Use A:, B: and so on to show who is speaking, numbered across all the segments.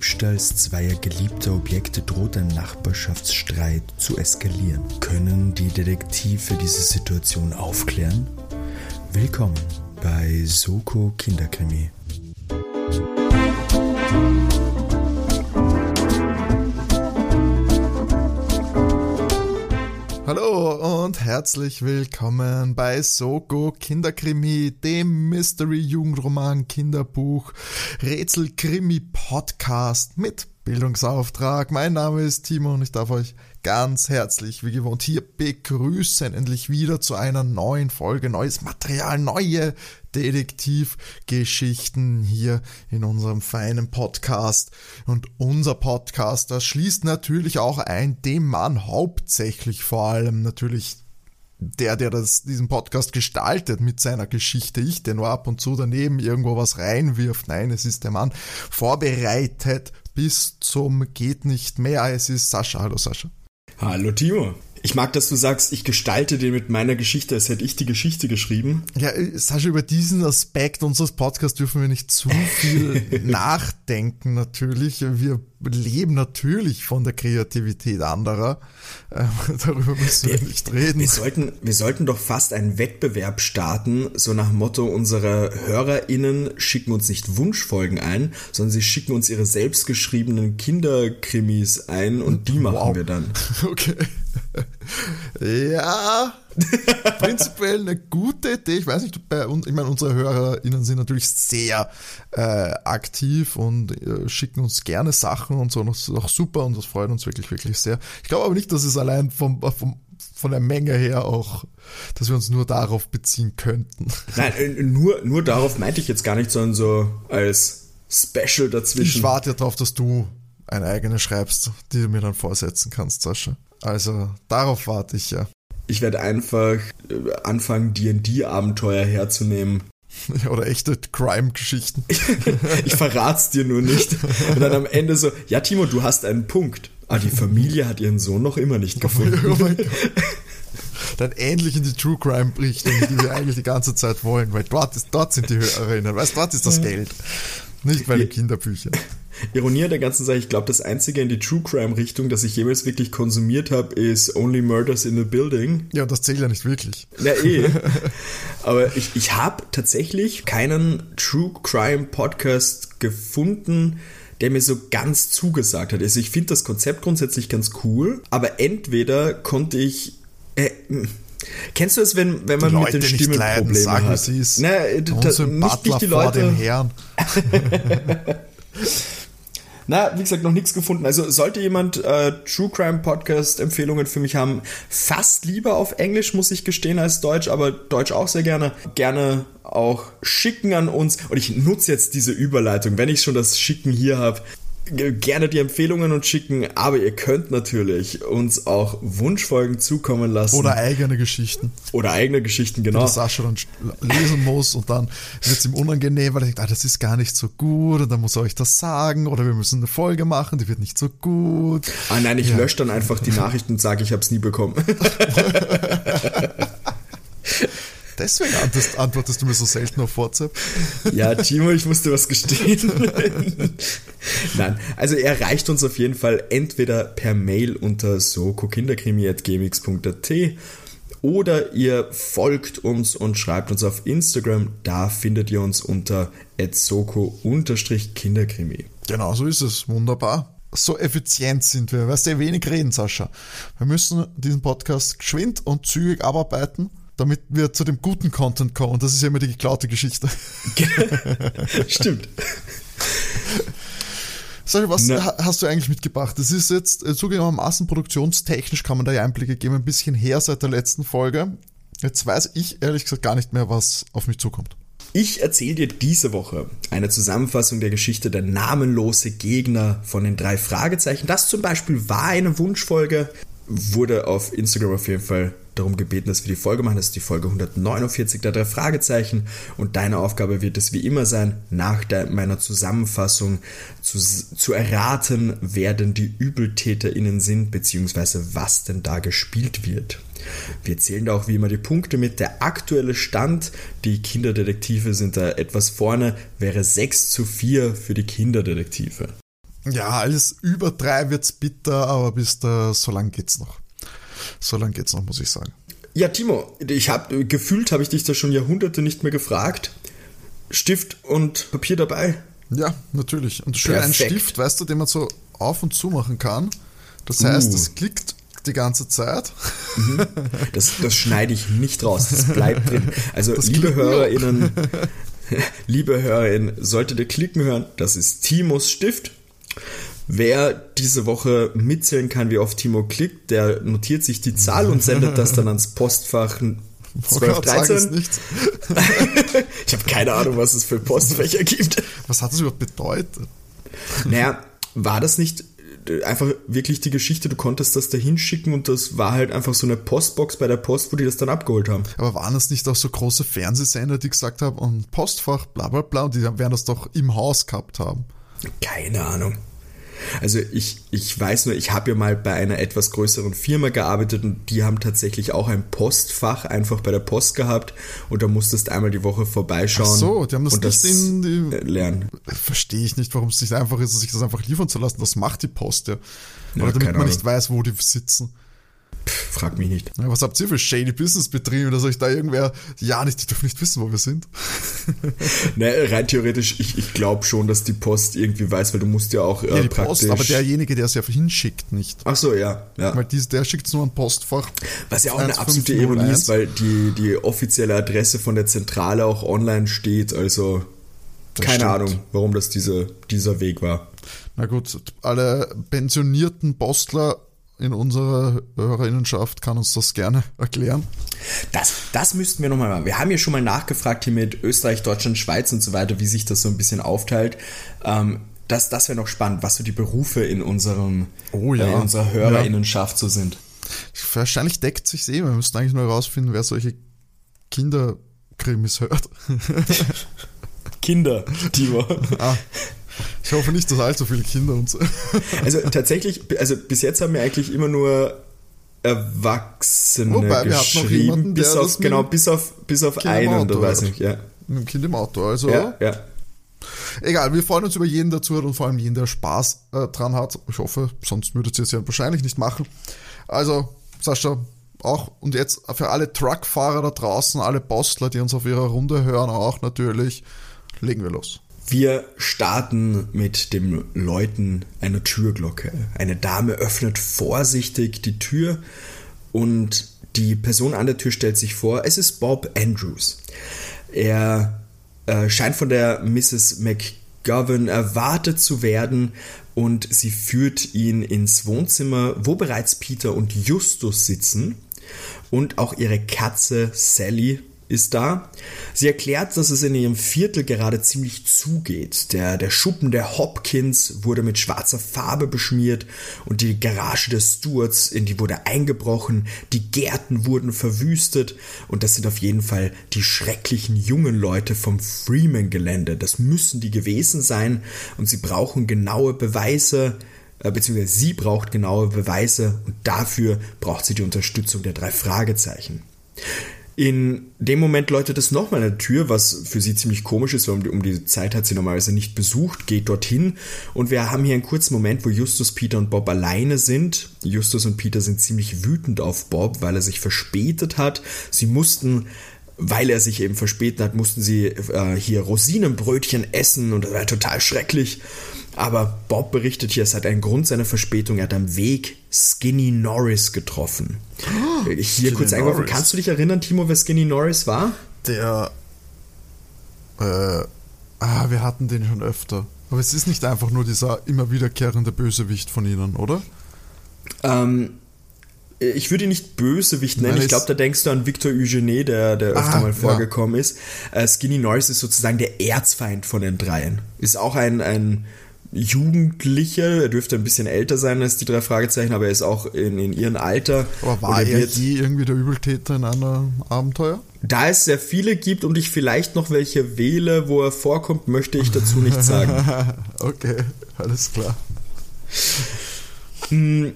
A: Diebstahls zweier geliebter Objekte droht ein Nachbarschaftsstreit zu eskalieren. Können die Detektive diese Situation aufklären? Willkommen bei Soko Kinderkrimi.
B: Hallo und herzlich willkommen bei Soko Kinderkrimi, dem Mystery-Jugendroman Kinderbuch Rätselkrimi Podcast mit Bildungsauftrag. Mein Name ist Timo und ich darf euch ganz herzlich, wie gewohnt, hier begrüßen. Endlich wieder zu einer neuen Folge, neues Material, neue Detektivgeschichten hier in unserem feinen Podcast. Und unser Podcast, das schließt natürlich auch ein, dem Mann hauptsächlich vor allem natürlich der, der das, diesen Podcast gestaltet mit seiner Geschichte, ich, der nur ab und zu daneben irgendwo was reinwirft. Nein, es ist der Mann vorbereitet bis zum geht nicht mehr. Es ist Sascha. Hallo Sascha.
C: Hallo Timo. Ich mag, dass du sagst, ich gestalte den mit meiner Geschichte, als hätte ich die Geschichte geschrieben.
B: Ja, äh, Sascha, über diesen Aspekt unseres Podcasts dürfen wir nicht zu viel nachdenken, natürlich. Wir leben natürlich von der Kreativität anderer. Ähm, darüber müssen wir, wir, nicht reden.
C: Wir sollten, wir sollten doch fast einen Wettbewerb starten, so nach Motto, unsere HörerInnen schicken uns nicht Wunschfolgen ein, sondern sie schicken uns ihre selbstgeschriebenen Kinderkrimis ein und die machen wow. wir dann.
B: Okay. Ja, prinzipiell eine gute Idee. Ich weiß nicht, bei uns, ich meine, unsere HörerInnen sind natürlich sehr äh, aktiv und äh, schicken uns gerne Sachen und so. Und das ist auch super und das freut uns wirklich, wirklich sehr. Ich glaube aber nicht, dass es allein vom, vom von der Menge her auch, dass wir uns nur darauf beziehen könnten.
C: Nein, äh, nur, nur darauf meinte ich jetzt gar nicht, sondern so als Special dazwischen.
B: Ich warte ja darauf, dass du eine eigene schreibst, die du mir dann vorsetzen kannst, Sascha. Also darauf warte ich ja.
C: Ich werde einfach äh, anfangen, D&D-Abenteuer herzunehmen.
B: Oder echte Crime-Geschichten.
C: ich verrat's dir nur nicht. Und dann am Ende so, ja Timo, du hast einen Punkt. Ah, die Familie hat ihren Sohn noch immer nicht gefunden. Oh mein Gott.
B: Dann ähnlich in die True Crime Richtung, die wir eigentlich die ganze Zeit wollen, weil dort, ist, dort sind die Hörerinnen, weißt dort ist das Geld. Nicht bei den Kinderbüchern.
C: Ironie der ganzen Sache, ich glaube, das einzige in die True Crime Richtung, das ich jemals wirklich konsumiert habe, ist Only Murders in the Building.
B: Ja, das zählt ja nicht wirklich.
C: Na eh. Aber ich, ich habe tatsächlich keinen True Crime Podcast gefunden, der mir so ganz zugesagt hat. Also ich finde das Konzept grundsätzlich ganz cool, aber entweder konnte ich äh, Kennst du es, wenn, wenn man mit den Stimmen Probleme hat?
B: Sie ist Na, nicht, nicht die Leute. Vor den Herren.
C: Na, wie gesagt, noch nichts gefunden. Also sollte jemand äh, True Crime Podcast Empfehlungen für mich haben, fast lieber auf Englisch, muss ich gestehen, als Deutsch, aber Deutsch auch sehr gerne. Gerne auch schicken an uns. Und ich nutze jetzt diese Überleitung, wenn ich schon das Schicken hier habe gerne die Empfehlungen und schicken, aber ihr könnt natürlich uns auch Wunschfolgen zukommen lassen.
B: Oder eigene Geschichten.
C: Oder eigene Geschichten, genau.
B: Die Sascha dann lesen muss und dann wird es ihm unangenehm, weil er denkt, ah, das ist gar nicht so gut und dann muss er euch das sagen oder wir müssen eine Folge machen, die wird nicht so gut.
C: Ah nein, ich ja. lösche dann einfach die Nachrichten und sage, ich habe es nie bekommen.
B: Deswegen antwortest du mir so selten auf WhatsApp.
C: Ja, Timo, ich musste was gestehen. Nein, also er erreicht uns auf jeden Fall entweder per Mail unter sokokinderkrimi.gmx.at oder ihr folgt uns und schreibt uns auf Instagram. Da findet ihr uns unter soko-kinderkrimi.
B: Genau, so ist es. Wunderbar so effizient sind wir. Weißt du, wenig reden, Sascha. Wir müssen diesen Podcast geschwind und zügig abarbeiten damit wir zu dem guten Content kommen. Und das ist ja immer die geklaute Geschichte.
C: Stimmt.
B: Sag was Na. hast du eigentlich mitgebracht? Das ist jetzt äh, zugegebenermaßen produktionstechnisch kann man da ja Einblicke geben, ein bisschen her seit der letzten Folge. Jetzt weiß ich ehrlich gesagt gar nicht mehr, was auf mich zukommt.
C: Ich erzähle dir diese Woche eine Zusammenfassung der Geschichte der namenlose Gegner von den drei Fragezeichen. Das zum Beispiel war eine Wunschfolge, wurde auf Instagram auf jeden Fall darum gebeten, dass wir die Folge machen. Das ist die Folge 149 der drei Fragezeichen. Und deine Aufgabe wird es wie immer sein, nach der, meiner Zusammenfassung zu, zu erraten, wer denn die ÜbeltäterInnen sind, beziehungsweise was denn da gespielt wird. Wir zählen da auch wie immer die Punkte mit. Der aktuelle Stand, die Kinderdetektive sind da etwas vorne, wäre 6 zu 4 für die Kinderdetektive.
B: Ja, alles über drei wird's bitter, aber bis da, so lang geht's noch. So lang geht's noch, muss ich sagen.
C: Ja, Timo, ich habe gefühlt habe ich dich da schon Jahrhunderte nicht mehr gefragt. Stift und Papier dabei?
B: Ja, natürlich. Und schön ein Stift, weißt du, den man so auf und zu machen kann. Das heißt, uh. es klickt die ganze Zeit.
C: Mhm. Das, das schneide ich nicht raus, das bleibt drin. Also, das liebe HörerInnen, liebe HörerInnen, solltet ihr klicken hören, das ist Timos Stift. Wer diese Woche mitzählen kann, wie oft Timo klickt, der notiert sich die Zahl und sendet das dann ans Postfach 1213. ich habe keine Ahnung, was es für Postfächer gibt.
B: Was hat das überhaupt bedeutet?
C: Naja, war das nicht einfach wirklich die Geschichte, du konntest das da hinschicken und das war halt einfach so eine Postbox bei der Post, wo die das dann abgeholt haben.
B: Aber waren das nicht auch so große Fernsehsender, die gesagt haben, und Postfach, bla bla bla, und die werden das doch im Haus gehabt haben?
C: Keine Ahnung. Also ich, ich weiß nur, ich habe ja mal bei einer etwas größeren Firma gearbeitet und die haben tatsächlich auch ein Postfach einfach bei der Post gehabt und da musstest einmal die Woche vorbeischauen. Ach
B: so, die haben das
C: und
B: nicht
C: das
B: in
C: die, lernen.
B: Verstehe ich nicht, warum es nicht einfach ist, sich das einfach liefern zu lassen. Das macht die Post ja. Oder
C: Ja,
B: damit man nicht weiß, wo die sitzen.
C: Pff, frag mich nicht.
B: Ja, was habt ihr für shady Business betrieben, dass euch da irgendwer, ja, nicht, die dürfen nicht wissen, wo wir sind.
C: Ne, rein theoretisch, ich, ich glaube schon, dass die Post irgendwie weiß, weil du musst ja auch äh,
B: Ja, die
C: praktisch.
B: Post, aber derjenige, der es ja hinschickt, nicht.
C: Ach so, ja, ja.
B: Weil dies, der schickt es nur an Postfach.
C: Was ja auch eine absolute
B: 1501.
C: Ironie ist, weil die, die offizielle Adresse von der Zentrale auch online steht. Also
B: Das
C: keine
B: stimmt.
C: Ahnung, warum das diese, dieser Weg war.
B: Na gut, alle pensionierten Postler in unserer Hörerinnenschaft kann uns das gerne erklären.
C: Das, das müssten wir nochmal machen. Wir haben ja schon mal nachgefragt hier mit Österreich, Deutschland, Schweiz und so weiter, wie sich das so ein bisschen aufteilt. Ähm, das das wäre noch spannend, was so die Berufe in, unserem,
B: Oh ja.
C: äh, in unserer Hörerinnenschaft so sind.
B: Wahrscheinlich deckt sich eh. Wir müssten eigentlich nur herausfinden, wer solche Kinderkrimis hört.
C: Kinder, Timo.
B: ah, ich hoffe nicht, dass allzu viele Kinder uns.
C: Also tatsächlich, also bis jetzt haben wir eigentlich immer nur Erwachsene
B: Wobei, wir hatten noch
C: geschrieben,
B: jemanden, der
C: bis auf, genau, bis auf, bis auf
B: Kind
C: einen, oder weiß nicht, ja.
B: Mit dem Kind im Auto. Also,
C: Ja, ja.
B: egal, wir freuen uns über jeden, der zuhört und vor allem jeden, der Spaß äh, dran hat. Ich hoffe, sonst würdet ihr es ja wahrscheinlich nicht machen. Also, Sascha, auch und jetzt für alle Truckfahrer da draußen, alle Postler, die uns auf ihrer Runde hören, auch natürlich, legen wir los.
C: Wir starten mit dem Läuten einer Türglocke. Eine Dame öffnet vorsichtig die Tür und die Person an der Tür stellt sich vor, es ist Bob Andrews. Er äh, scheint von der Mrs. McGovern erwartet zu werden und sie führt ihn ins Wohnzimmer, wo bereits Peter und Justus sitzen und auch ihre Katze Sally ist da. Sie erklärt, dass es in ihrem Viertel gerade ziemlich zugeht. Der, der Schuppen der Hopkins wurde mit schwarzer Farbe beschmiert und die Garage des Stewarts, in die wurde eingebrochen, die Gärten wurden verwüstet und das sind auf jeden Fall die schrecklichen jungen Leute vom Freeman-Gelände. Das müssen die gewesen sein und sie brauchen genaue Beweise, äh, beziehungsweise sie braucht genaue Beweise und dafür braucht sie die Unterstützung der drei Fragezeichen. In dem Moment läutet es nochmal der Tür, was für sie ziemlich komisch ist, weil um die, um die Zeit hat sie normalerweise nicht besucht, geht dorthin und wir haben hier einen kurzen Moment, wo Justus, Peter und Bob alleine sind. Justus und Peter sind ziemlich wütend auf Bob, weil er sich verspätet hat. Sie mussten weil er sich eben verspätet hat, mussten sie äh, hier Rosinenbrötchen essen und das war total schrecklich. Aber Bob berichtet hier, es hat einen Grund seiner Verspätung. Er hat am Weg Skinny Norris getroffen. hier kurz eingeworfen. Kannst du dich erinnern, Timo, wer Skinny Norris war?
B: Der, äh, ah, wir hatten den schon öfter. Aber es ist nicht einfach nur dieser immer wiederkehrende Bösewicht von ihnen, oder?
C: Ähm, ich würde ihn nicht Bösewicht nennen.
B: Nein,
C: ich glaube, da denkst du an Victor Eugene, der, der öfter
B: Ah,
C: mal
B: ja.
C: vorgekommen ist. Äh, Skinny Norris ist sozusagen der Erzfeind von den dreien. Ist auch ein, ein Jugendlicher, er dürfte ein bisschen älter sein als die drei Fragezeichen, aber er ist auch in, in ihrem Alter.
B: Aber war
C: Und
B: er
C: wird-
B: je irgendwie der Übeltäter in einem Abenteuer?
C: Da es sehr viele gibt und ich vielleicht noch welche wähle, wo er vorkommt, möchte ich dazu nichts sagen.
B: okay, alles klar.
C: Und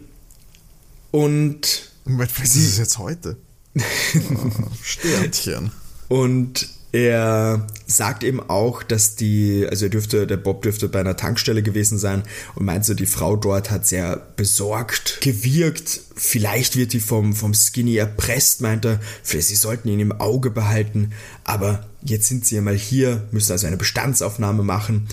B: Moment, was ist es jetzt heute? Ah, Sternchen.
C: Und Er sagt eben auch, dass die, also er dürfte, der Bob dürfte bei einer Tankstelle gewesen sein und meint so, die Frau dort hat sehr besorgt gewirkt. Vielleicht wird die vom, vom Skinny erpresst, meint er. Vielleicht sie sollten ihn im Auge behalten. Aber jetzt sind sie ja mal hier, müssen also eine Bestandsaufnahme machen.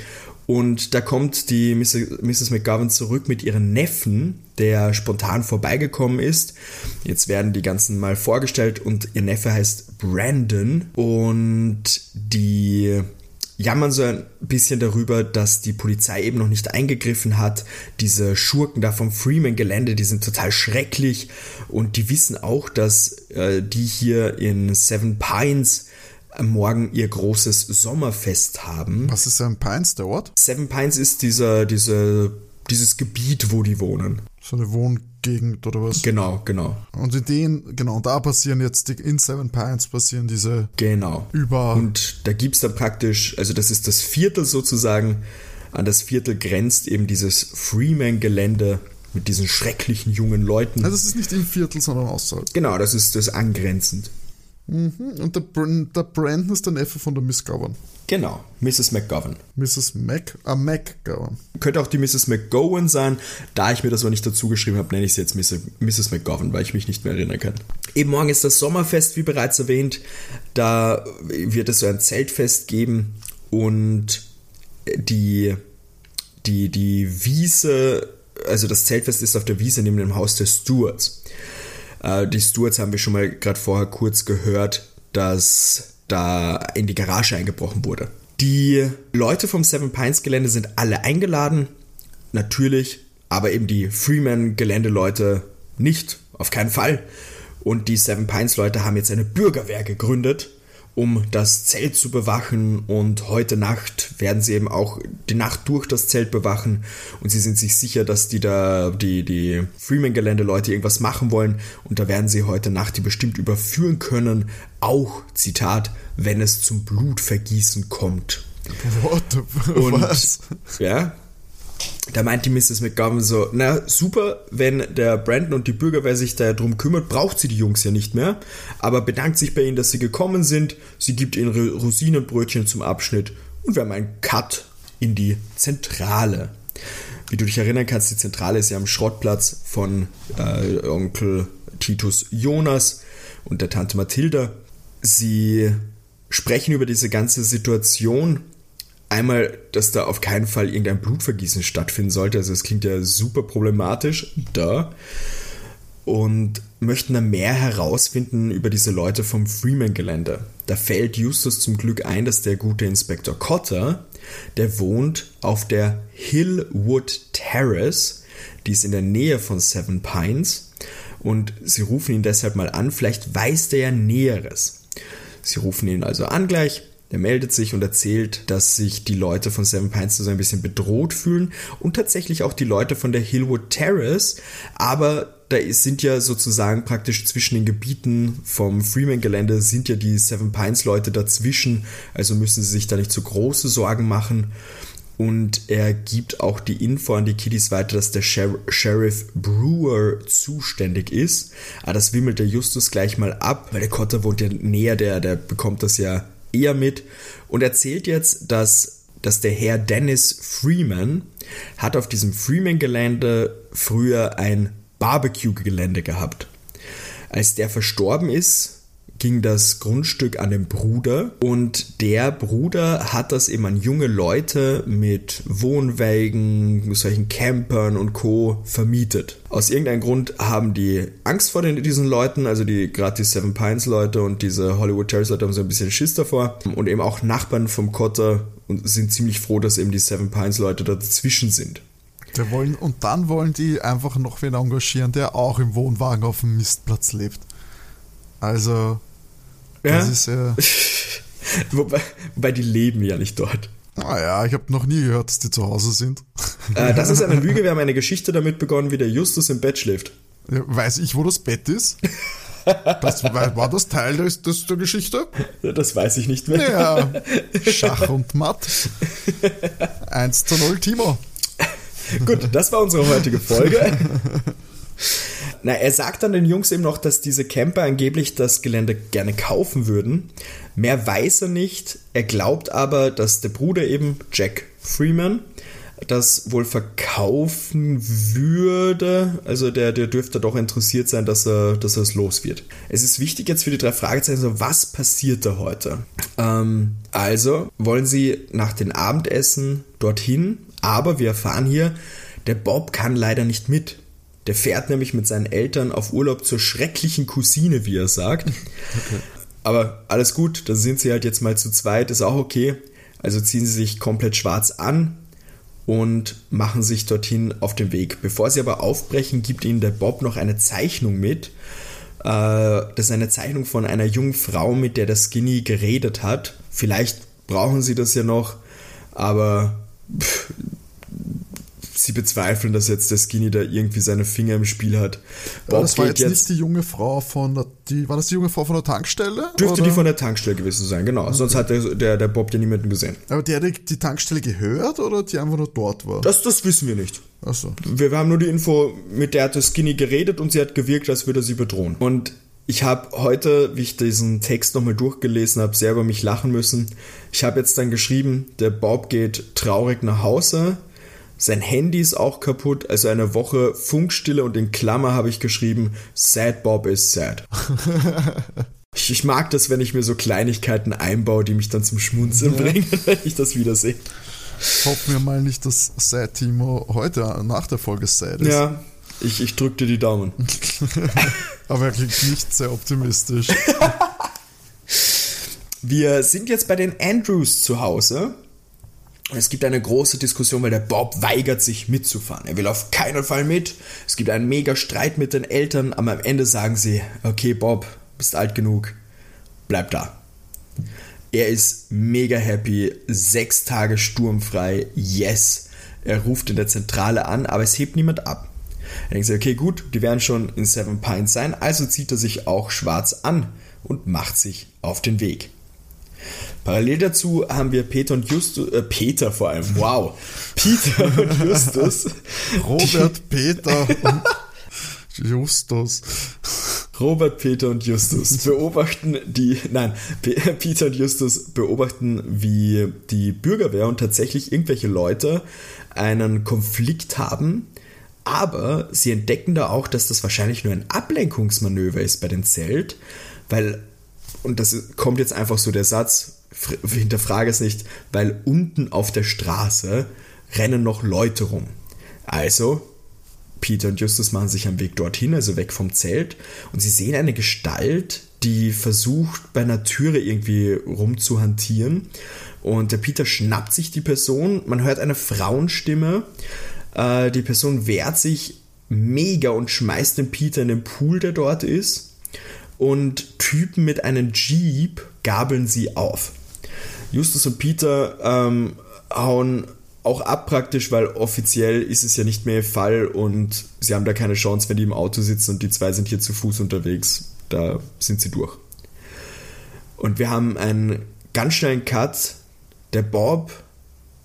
C: Und da kommt die Mrs. McGovern zurück mit ihrem Neffen, der spontan vorbeigekommen ist. Jetzt werden die ganzen mal vorgestellt und ihr Neffe heißt Brandon und die jammern so ein bisschen darüber, dass die Polizei eben noch nicht eingegriffen hat. Diese Schurken da vom Freeman-Gelände, die sind total schrecklich und die wissen auch, dass äh, die hier in Seven Pines morgen ihr großes Sommerfest haben.
B: Was ist Seven Pines, der Ort?
C: Seven Pines ist dieser, diese, dieses Gebiet, wo die wohnen.
B: So eine Wohngegend oder was?
C: Genau, genau.
B: Und in denen, genau, da passieren jetzt, die, in Seven Pines passieren diese
C: Genau.
B: über...
C: Und da gibt es dann praktisch, also das ist das Viertel sozusagen, an das Viertel grenzt eben dieses Freeman-Gelände mit diesen schrecklichen jungen Leuten.
B: Also das ist nicht im Viertel, sondern außerhalb.
C: Genau, das ist das angrenzend.
B: Mhm. Und der, der Brandon ist der Neffe von der Miss Gowan.
C: Genau, Mrs. McGovern.
B: Mrs. Mac, ah, McGowan.
C: Könnte auch die Mrs. McGowan sein. Da ich mir das aber nicht dazu geschrieben habe, nenne ich sie jetzt Mrs. Mrs. McGovern, weil ich mich nicht mehr erinnern kann. Eben morgen ist das Sommerfest, wie bereits erwähnt. Da wird es so ein Zeltfest geben und die, die, die Wiese, also das Zeltfest ist auf der Wiese neben dem Haus der Stewarts. Äh, die Stewards haben wir schon mal gerade vorher kurz gehört, dass da in die Garage eingebrochen wurde. Die Leute vom Seven Pines Gelände sind alle eingeladen, natürlich, aber eben die Freeman-Geländeleute nicht, auf keinen Fall. Und die Seven Pines Leute haben jetzt eine Bürgerwehr gegründet, um das Zelt zu bewachen. Und heute Nacht werden sie eben auch die Nacht durch das Zelt bewachen. Und sie sind sich sicher, dass die da, die, die Freeman-Geländeleute irgendwas machen wollen. Und da werden sie heute Nacht die bestimmt überführen können. Auch, Zitat, wenn es zum Blutvergießen kommt.
B: What the,
C: Und
B: was?
C: ja, da meint die Mrs. McGovern so, na super, wenn der Brandon und die Bürgerwehr sich da drum kümmert, braucht sie die Jungs ja nicht mehr, aber bedankt sich bei ihnen, dass sie gekommen sind, sie gibt ihnen Ro- Rosinenbrötchen zum Abschnitt und wir haben einen Cut in die Zentrale. Wie du dich erinnern kannst, die Zentrale ist ja am Schrottplatz von äh, Onkel Titus Jonas und der Tante Mathilda. Sie sprechen über diese ganze Situation Einmal, dass da auf keinen Fall irgendein Blutvergießen stattfinden sollte. Also es klingt ja super problematisch. Da. Und möchten dann mehr herausfinden über diese Leute vom Freeman-Gelände. Da fällt Justus zum Glück ein, dass der gute Inspektor Cotter, der wohnt auf der Hillwood Terrace, die ist in der Nähe von Seven Pines. Und sie rufen ihn deshalb mal an, vielleicht weiß der ja Näheres. Sie rufen ihn also an gleich. Der meldet sich und erzählt, dass sich die Leute von Seven Pines so ein bisschen bedroht fühlen und tatsächlich auch die Leute von der Hillwood Terrace. Aber da sind ja sozusagen praktisch zwischen den Gebieten vom Freeman-Gelände sind ja die Seven Pines Leute dazwischen. Also müssen sie sich da nicht so große Sorgen machen. Und er gibt auch die Info an die Kiddies weiter, dass der Sher Sheriff Brewer zuständig ist. Aber das wimmelt der Justus gleich mal ab, weil der Cotter wohnt ja näher, der, der bekommt das ja eher mit. Und erzählt jetzt, dass, dass der Herr Dennis Freeman hat auf diesem Freeman-Gelände früher ein Barbecue-Gelände gehabt. Als der verstorben ist, ging das Grundstück an den Bruder und der Bruder hat das eben an junge Leute mit Wohnwägen, solchen Campern und Co. vermietet. Aus irgendeinem Grund haben die Angst vor den, diesen Leuten, also die gerade die Seven Pines Leute und diese Hollywood Terrace Leute haben so ein bisschen Schiss davor und eben auch Nachbarn vom Cotter und sind ziemlich froh, dass eben die Seven Pines Leute dazwischen sind.
B: Der wollen, und dann wollen die einfach noch wen engagieren, der auch im Wohnwagen auf dem Mistplatz lebt. Also, das ist ja.
C: wobei, wobei die leben ja nicht dort.
B: Naja, ich habe noch nie gehört, dass die zu Hause sind.
C: Äh, das ist eine Lüge. Wir haben eine Geschichte damit begonnen, wie der Justus im Bett schläft.
B: Ja, Weiß ich, wo das Bett ist? Das, war war das Teil des, des, der Geschichte?
C: Das weiß ich nicht mehr.
B: Ja, Schach und Matt. 1 zu 0, Timo.
C: Gut, das war unsere heutige Folge. na, er sagt dann den Jungs eben noch, dass diese Camper angeblich das Gelände gerne kaufen würden. Mehr weiß er nicht. Er glaubt aber, dass der Bruder eben, Jack Freeman, das wohl verkaufen würde. Also der, der dürfte doch interessiert sein, dass er, dass er es los wird. Es ist wichtig jetzt für die drei Fragezeichen, so was passiert da heute? Ähm, also wollen sie nach dem Abendessen dorthin, aber wir erfahren hier, der Bob kann leider nicht mit. Der fährt nämlich mit seinen Eltern auf Urlaub zur schrecklichen Cousine, wie er sagt. Okay. Aber alles gut, da sind sie halt jetzt mal zu zweit, ist auch okay. Also ziehen sie sich komplett schwarz an und machen sich dorthin auf den Weg. Bevor sie aber aufbrechen, gibt ihnen der Bob noch eine Zeichnung mit. Äh, das ist eine Zeichnung von einer jungen Frau, mit der der Skinny geredet hat. Vielleicht brauchen sie das ja noch, aber sie bezweifeln, dass jetzt der Skinny da irgendwie seine Finger im Spiel hat.
B: Bob das war jetzt, jetzt, nicht die junge Frau von der, die, war das die junge Frau von der Tankstelle?
C: Dürfte oder? die von der Tankstelle gewesen sein, genau. Okay. Sonst hat der, der, der Bob ja niemanden gesehen.
B: Aber die hat die Tankstelle gehört oder die einfach nur dort war?
C: Das, das wissen wir nicht. Ach so. wir, wir haben nur die Info, mit der hat der Skinny geredet und sie hat gewirkt, als würde er sie bedrohen. Und ich habe heute, wie ich diesen Text nochmal durchgelesen habe, sehr über mich lachen müssen. Ich habe jetzt dann geschrieben, der Bob geht traurig nach Hause sein Handy ist auch kaputt, also eine Woche Funkstille und in Klammer habe ich geschrieben, Sad Bob is sad. ich mag das, wenn ich mir so Kleinigkeiten einbaue, die mich dann zum Schmunzeln ja. bringen, wenn ich das wiedersehe.
B: Hoffen wir mal nicht, dass Sad Timo heute nach der Folge sad ist.
C: Ja, ich, ich drück dir die Daumen.
B: Aber er klingt nicht sehr optimistisch.
C: Wir sind jetzt bei den Andrews zu Hause es gibt eine große Diskussion, weil der Bob weigert sich mitzufahren. Er will auf keinen Fall mit. Es gibt einen mega Streit mit den Eltern, aber am Ende sagen sie, okay Bob, bist alt genug, bleib da. Er ist mega happy, sechs Tage sturmfrei, yes. Er ruft in der Zentrale an, aber es hebt niemand ab. Er denkt sich, okay gut, die werden schon in Seven Pines sein, also zieht er sich auch schwarz an und macht sich auf den Weg. Parallel dazu haben wir Peter und Justus, äh, Peter vor allem, wow, Peter und Justus.
B: Robert, Peter und Justus.
C: Robert, Peter und Justus beobachten die, nein, Peter und Justus beobachten, wie die Bürgerwehr und tatsächlich irgendwelche Leute einen Konflikt haben, aber sie entdecken da auch, dass das wahrscheinlich nur ein Ablenkungsmanöver ist bei den Zelt, weil, und das kommt jetzt einfach so der Satz, hinterfrage es nicht, weil unten auf der Straße rennen noch Leute rum. Also, Peter und Justus machen sich am Weg dorthin, also weg vom Zelt, und sie sehen eine Gestalt, die versucht, bei einer Türe irgendwie rumzuhantieren. Und der Peter schnappt sich die Person, man hört eine Frauenstimme, äh, die Person wehrt sich mega und schmeißt den Peter in den Pool, der dort ist. Und Typen mit einem Jeep gabeln sie auf. Justus und Peter ähm, hauen auch ab praktisch, weil offiziell ist es ja nicht mehr ihr Fall und sie haben da keine Chance, wenn die im Auto sitzen und die zwei sind hier zu Fuß unterwegs. Da sind sie durch. Und wir haben einen ganz schnellen Cut. Der Bob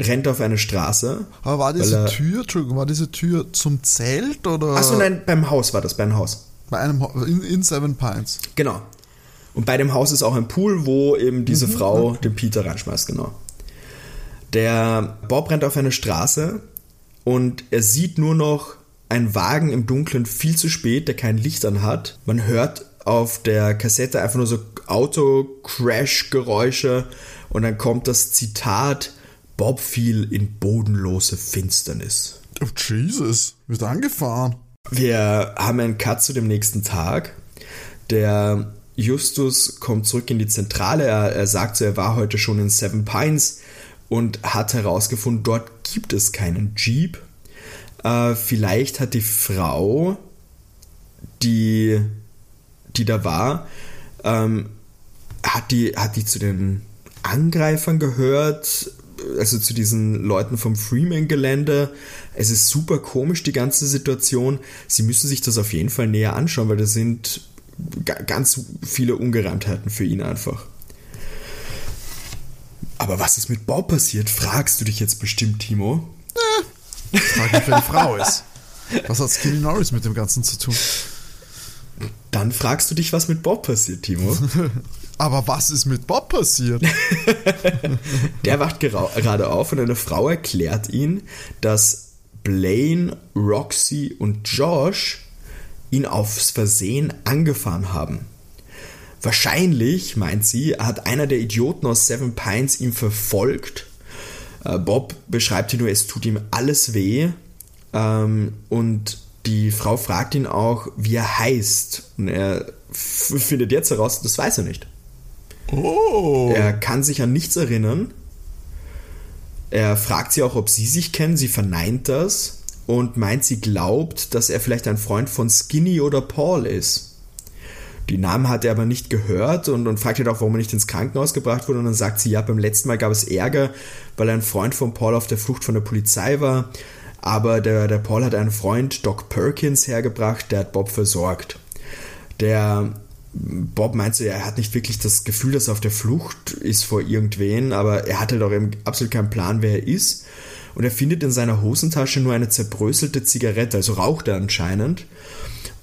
C: rennt auf eine Straße.
B: Aber war diese er, Tür, Entschuldigung, war diese Tür zum Zelt oder?
C: Achso, nein, beim Haus war das, beim Haus.
B: Bei einem in, in Seven Pines.
C: Genau. Und bei dem Haus ist auch ein Pool, wo eben diese mhm, Frau den Peter reinschmeißt, genau. Der Bob rennt auf eine Straße und er sieht nur noch einen Wagen im Dunkeln viel zu spät, der kein Licht an hat. Man hört auf der Kassette einfach nur so Auto-Crash-Geräusche und dann kommt das Zitat: Bob fiel in bodenlose Finsternis.
B: Oh Jesus, wird angefahren.
C: Wir haben einen Cut zu dem nächsten Tag. Der Justus kommt zurück in die Zentrale. Er, er sagt er war heute schon in Seven Pines und hat herausgefunden, dort gibt es keinen Jeep. Äh, vielleicht hat die Frau, die, die da war, ähm, hat, die, hat die zu den Angreifern gehört, also zu diesen Leuten vom Freeman-Gelände. Es ist super komisch, die ganze Situation. Sie müssen sich das auf jeden Fall näher anschauen, weil da sind ganz viele Ungereimtheiten für ihn einfach. Aber was ist mit Bob passiert, fragst du dich jetzt bestimmt, Timo.
B: Äh, frag mich, wer die Frau ist. Was hat Skinny Norris mit dem Ganzen zu tun?
C: Dann fragst du dich, was mit Bob passiert, Timo.
B: Aber was ist mit Bob passiert?
C: Der wacht gerade auf und eine Frau erklärt ihn, dass Blaine, Roxy und Josh ihn aufs Versehen angefahren haben. Wahrscheinlich, meint sie, hat einer der Idioten aus Seven Pines ihn verfolgt. Äh, Bob beschreibt hier nur, es tut ihm alles weh. Ähm, und die Frau fragt ihn auch, wie er heißt. Und er findet jetzt heraus, das weiß er nicht.
B: Oh.
C: Er kann sich an nichts erinnern. Er fragt sie auch, ob sie sich kennen. Sie verneint das und meint, sie glaubt, dass er vielleicht ein Freund von Skinny oder Paul ist. Die Namen hat er aber nicht gehört und, und fragt ihn auch, warum er nicht ins Krankenhaus gebracht wurde. Und dann sagt sie, ja, beim letzten Mal gab es Ärger, weil ein Freund von Paul auf der Flucht von der Polizei war. Aber der, der Paul hat einen Freund, Doc Perkins, hergebracht, der hat Bob versorgt. Der Bob meinte, er hat nicht wirklich das Gefühl, dass er auf der Flucht ist vor irgendwen, aber er hat halt auch eben absolut keinen Plan, wer er ist. Und er findet in seiner Hosentasche nur eine zerbröselte Zigarette, also raucht er anscheinend.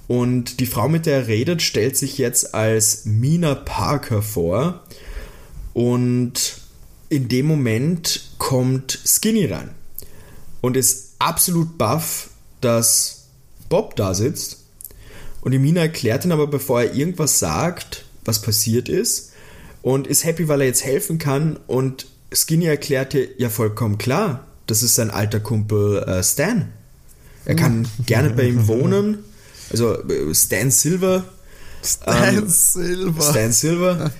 C: Und die Frau, mit der er redet, stellt sich jetzt als Mina Parker vor. Und in dem Moment kommt Skinny rein und ist absolut baff, dass Bob da sitzt und die Mina erklärt ihn aber, bevor er irgendwas sagt, was passiert ist. Und ist happy, weil er jetzt helfen kann. Und Skinny erklärte, ja, vollkommen klar, das ist sein alter Kumpel äh, Stan. Er kann gerne bei ihm wohnen. Also äh, Stan Silver.
B: Stan ähm, Silver.
C: Stan Silver.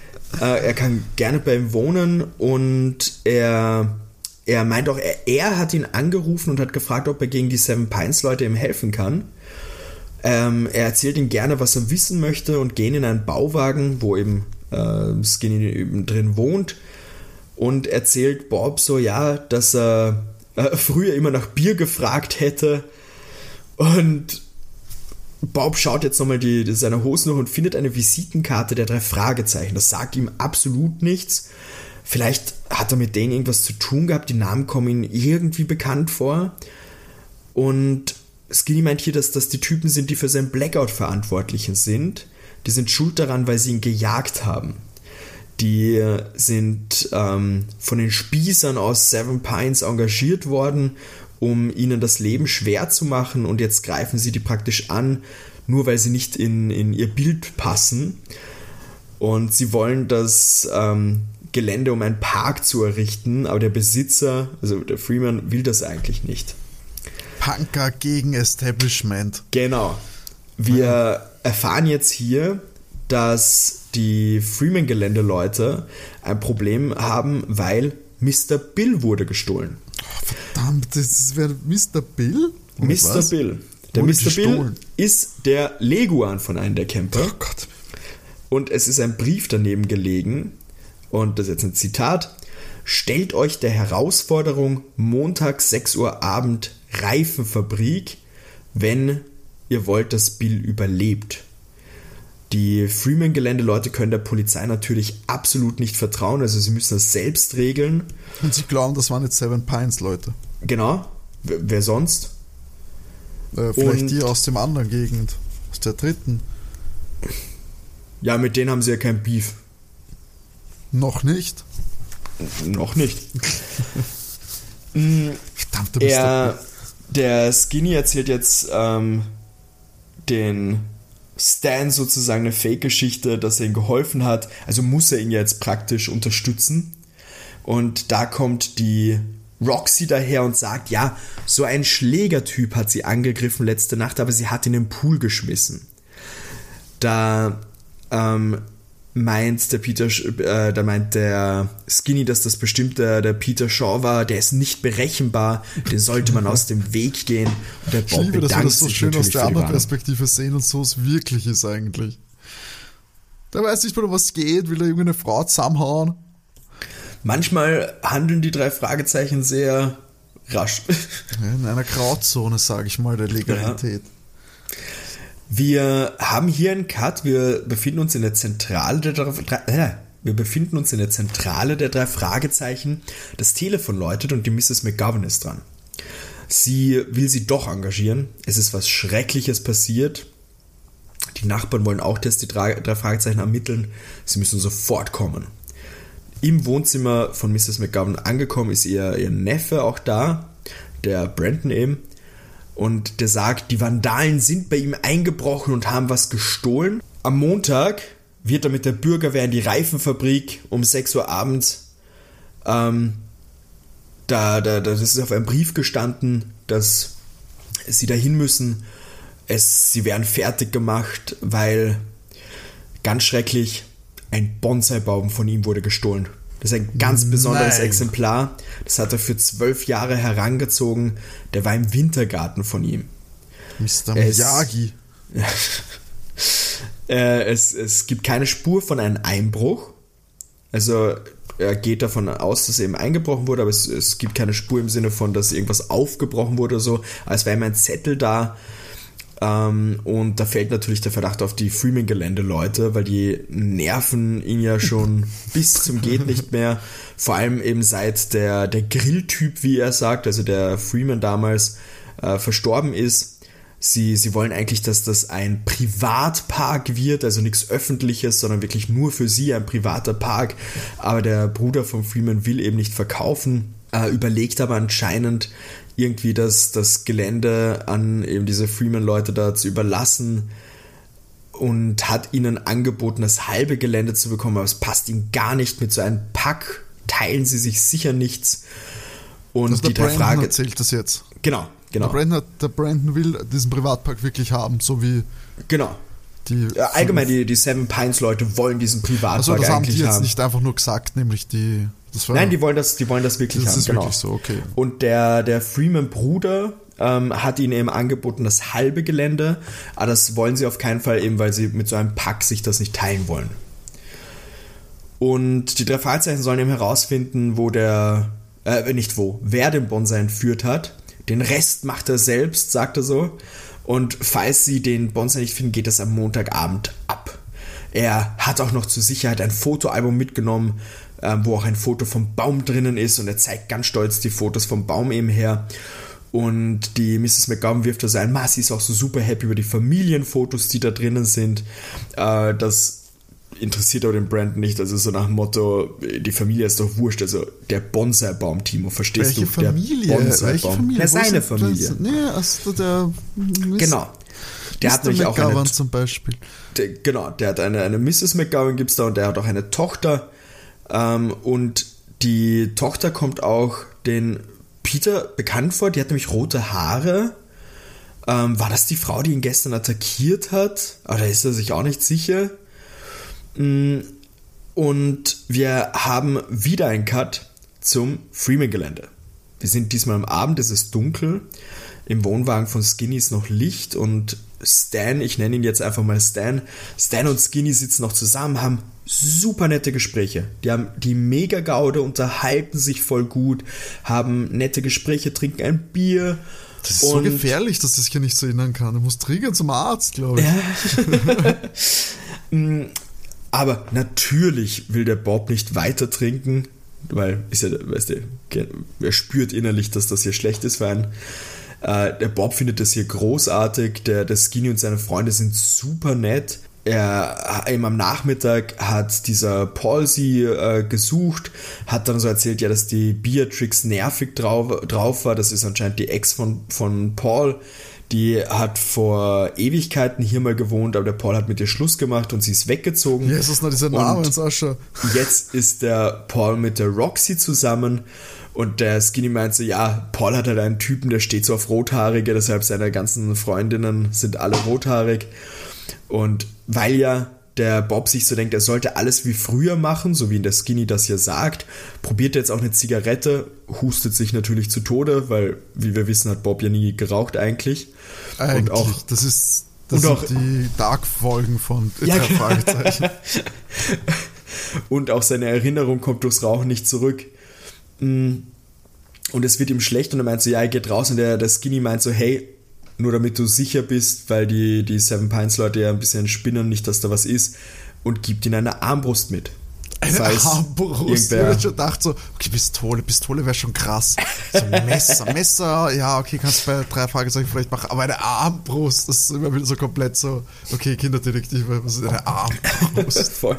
C: äh, er kann gerne bei ihm wohnen und er, er meint auch, er, er hat ihn angerufen und hat gefragt, ob er gegen die Seven Pines Leute ihm helfen kann. Ähm, er erzählt ihm gerne, was er wissen möchte und gehen in einen Bauwagen, wo eben äh, Skinny eben drin wohnt und erzählt Bob so, ja, dass er äh, früher immer nach Bier gefragt hätte und Bob schaut jetzt nochmal die, die, seine Hosen durch und findet eine Visitenkarte der drei Fragezeichen. Das sagt ihm absolut nichts. Vielleicht hat er mit denen irgendwas zu tun gehabt. Die Namen kommen ihm irgendwie bekannt vor. Und Skinny meint hier, dass das die Typen sind, die für sein Blackout verantwortlichen sind. Die sind schuld daran, weil sie ihn gejagt haben. Die sind ähm, von den Spießern aus Seven Pines engagiert worden, um ihnen das Leben schwer zu machen und jetzt greifen sie die praktisch an, nur weil sie nicht in, in ihr Bild passen. Und sie wollen das ähm, Gelände, um einen Park zu errichten, aber der Besitzer, also der Freeman, will das eigentlich nicht.
B: Punker gegen Establishment.
C: Genau. Wir erfahren jetzt hier, dass die Freeman-Gelände-Leute ein Problem haben, weil Mr. Bill wurde gestohlen.
B: Oh, verdammt, das wäre Mr. Bill?
C: Oder Mr. Was? Bill. Der wurde Mr. Gestohlen. Bill ist der Leguan von einem der Camper.
B: Oh Gott.
C: Und es ist ein Brief daneben gelegen. Und das ist jetzt ein Zitat. Stellt euch der Herausforderung Montag 6 Uhr Abend Reifenfabrik, wenn ihr wollt, dass Bill überlebt. Die Freeman-Gelände-Leute können der Polizei natürlich absolut nicht vertrauen, also sie müssen das selbst regeln.
B: Und sie glauben, das waren jetzt Seven Pines-Leute.
C: Genau. W wer sonst?
B: Äh, vielleicht Und die aus dem anderen Gegend, aus der dritten.
C: Ja, mit denen haben sie ja kein Beef.
B: Noch nicht.
C: Noch nicht.
B: Verdammt, du bist
C: er, der Skinny erzählt jetzt ähm, den Stan sozusagen eine Fake-Geschichte, dass er ihm geholfen hat. Also muss er ihn jetzt praktisch unterstützen. Und da kommt die Roxy daher und sagt, ja, so ein Schlägertyp hat sie angegriffen letzte Nacht, aber sie hat ihn im Pool geschmissen. Da ähm, meint der Peter, äh, da meint der Skinny, dass das bestimmt der, der, Peter Shaw war, der ist nicht berechenbar, den sollte man aus dem Weg gehen.
B: Und der Bob ich liebe, dass wir das so schön aus der anderen Perspektive sehen und so es wirklich ist eigentlich. Der weiß nicht, um was geht, will er irgendeine Frau zusammenhauen.
C: Manchmal handeln die drei Fragezeichen sehr rasch.
B: in einer Grauzone, sage ich mal, der Legalität. Ja.
C: Wir haben hier einen Cut. Wir befinden uns in der Zentrale der drei, äh, wir befinden uns in der Zentrale der drei Fragezeichen. Das Telefon läutet und die Mrs. McGovern ist dran. Sie will sie doch engagieren. Es ist was Schreckliches passiert. Die Nachbarn wollen auch, dass die drei, drei Fragezeichen ermitteln. Sie müssen sofort kommen. Im Wohnzimmer von Mrs. McGovern angekommen ist ihr, ihr Neffe auch da, der Brandon eben. Und der sagt, die Vandalen sind bei ihm eingebrochen und haben was gestohlen. Am Montag wird er mit der Bürgerwehr in die Reifenfabrik um 6 Uhr abends. Ähm, da, da, das ist auf einem Brief gestanden, dass sie dahin müssen. Es, sie werden fertig gemacht, weil ganz schrecklich ein Bonsai-Baum von ihm wurde gestohlen. Das ist ein ganz besonderes Nein. Exemplar. Das hat er für zwölf Jahre herangezogen. Der war im Wintergarten von ihm.
B: Mr. Miyagi.
C: äh, es, es gibt keine Spur von einem Einbruch. Also er geht davon aus, dass eben eingebrochen wurde, aber es, es gibt keine Spur im Sinne von, dass irgendwas aufgebrochen wurde oder so. Als wäre immer ein Zettel da. Ähm, und da fällt natürlich der Verdacht auf die Freeman-Gelände-Leute, weil die nerven ihn ja schon bis zum geht nicht mehr. Vor allem eben seit der, der Grilltyp, wie er sagt, also der Freeman damals äh, verstorben ist Sie, sie wollen eigentlich, dass das ein Privatpark wird, also nichts Öffentliches, sondern wirklich nur für sie ein privater Park. Aber der Bruder von Freeman will eben nicht verkaufen, äh, überlegt aber anscheinend irgendwie das, das Gelände an eben diese Freeman-Leute da zu überlassen und hat ihnen angeboten, das halbe Gelände zu bekommen, aber es passt ihm gar nicht mit so einem Pack. Teilen sie sich sicher nichts.
B: Und das die drei Fragen. erzählt das jetzt.
C: Genau, Genau.
B: Der Brandon, der Brandon will diesen Privatpark wirklich haben, so wie.
C: Genau. Die ja, allgemein, die, die Seven Pines Leute wollen diesen Privatpark also, das
B: haben die jetzt
C: haben.
B: nicht einfach nur gesagt, nämlich die.
C: Nein, die wollen das, die wollen das wirklich
B: das
C: haben.
B: Das ist genau. wirklich so, okay.
C: Und der, der Freeman-Bruder ähm, hat ihnen eben angeboten, das halbe Gelände, aber das wollen sie auf keinen Fall eben, weil sie mit so einem Pack sich das nicht teilen wollen. Und die drei Fahrzeichen sollen eben herausfinden, wo der, äh, nicht wo, wer den Bonsai entführt hat den Rest macht er selbst, sagt er so. Und falls sie den Bonsai nicht finden, geht es am Montagabend ab. Er hat auch noch zur Sicherheit ein Fotoalbum mitgenommen, wo auch ein Foto vom Baum drinnen ist und er zeigt ganz stolz die Fotos vom Baum eben her. Und die Mrs. McGowan wirft da sein, Ma, sie ist auch so super happy über die Familienfotos, die da drinnen sind. Äh, das interessiert aber den Brandon nicht. Also so nach dem Motto, die Familie ist doch wurscht. Also der Bonsai-Baum, Timo, verstehst
B: Welche
C: du?
B: Familie?
C: Der Bonsai-Baum.
B: Ja,
C: seine Familie.
B: Nee, also der.
C: Genau. Der
B: Mr.
C: hat nämlich auch eine,
B: zum Beispiel.
C: Der, genau, der hat eine, eine Mrs. McGowan gibt's da und der hat auch eine Tochter. Ähm, und die Tochter kommt auch den Peter bekannt vor. Die hat nämlich rote Haare. Ähm, war das die Frau, die ihn gestern attackiert hat? Oder ist er sich auch nicht sicher? Mm, und wir haben wieder einen Cut zum Freeman-Gelände. Wir sind diesmal am Abend, es ist dunkel. Im Wohnwagen von Skinny ist noch Licht und Stan, ich nenne ihn jetzt einfach mal Stan. Stan und Skinny sitzen noch zusammen, haben super nette Gespräche. Die haben die mega Gaude, unterhalten sich voll gut, haben nette Gespräche, trinken ein Bier.
B: Das ist so gefährlich, dass das ja nicht so erinnern kann. Du musst triggern zum Arzt, glaube ich.
C: Mm, aber natürlich will der Bob nicht weiter trinken, weil ist ja, weißt du, er spürt innerlich, dass das hier schlecht ist für einen. Äh, der Bob findet das hier großartig, der, der Skinny und seine Freunde sind super nett. Er eben am Nachmittag hat dieser Paul sie äh, gesucht, hat dann so erzählt, ja, dass die Beatrix nervig drauf, drauf war. Das ist anscheinend die Ex von, von Paul die hat vor Ewigkeiten hier mal gewohnt, aber der Paul hat mit ihr Schluss gemacht und sie ist weggezogen.
B: Ist noch dieser Name, Sascha.
C: Jetzt ist der Paul mit der Roxy zusammen und der Skinny meint so, ja, Paul hat halt einen Typen, der steht so auf Rothaarige, deshalb seine ganzen Freundinnen sind alle rothaarig. Und weil ja der Bob sich so denkt, er sollte alles wie früher machen, so wie in der Skinny das hier sagt, probiert jetzt auch eine Zigarette, hustet sich natürlich zu Tode, weil, wie wir wissen, hat Bob ja nie geraucht eigentlich.
B: Eigentlich, und auch, das ist das sind auch, die Dark-Folgen von ja, drei Fragezeichen.
C: und auch seine Erinnerung kommt durchs Rauchen nicht zurück. Mm. Und es wird ihm schlecht und er meint so, ja, er geht raus und der, der Skinny meint so, hey, nur damit du sicher bist, weil die, die Seven Pines Leute ja ein bisschen spinnen, nicht, dass da was ist, und gibt ihm eine Armbrust mit.
B: Eine
C: falls
B: Armbrust. Ich
C: irgendwer-
B: hab schon gedacht so, okay, Pistole, Pistole wäre schon krass. So Messer, Messer, ja, okay, kannst du bei drei Fragezeichen vielleicht machen, aber eine Armbrust, das ist immer wieder so komplett so, okay, Kinderdetektive, was ist eine Armbrust?
C: Voll.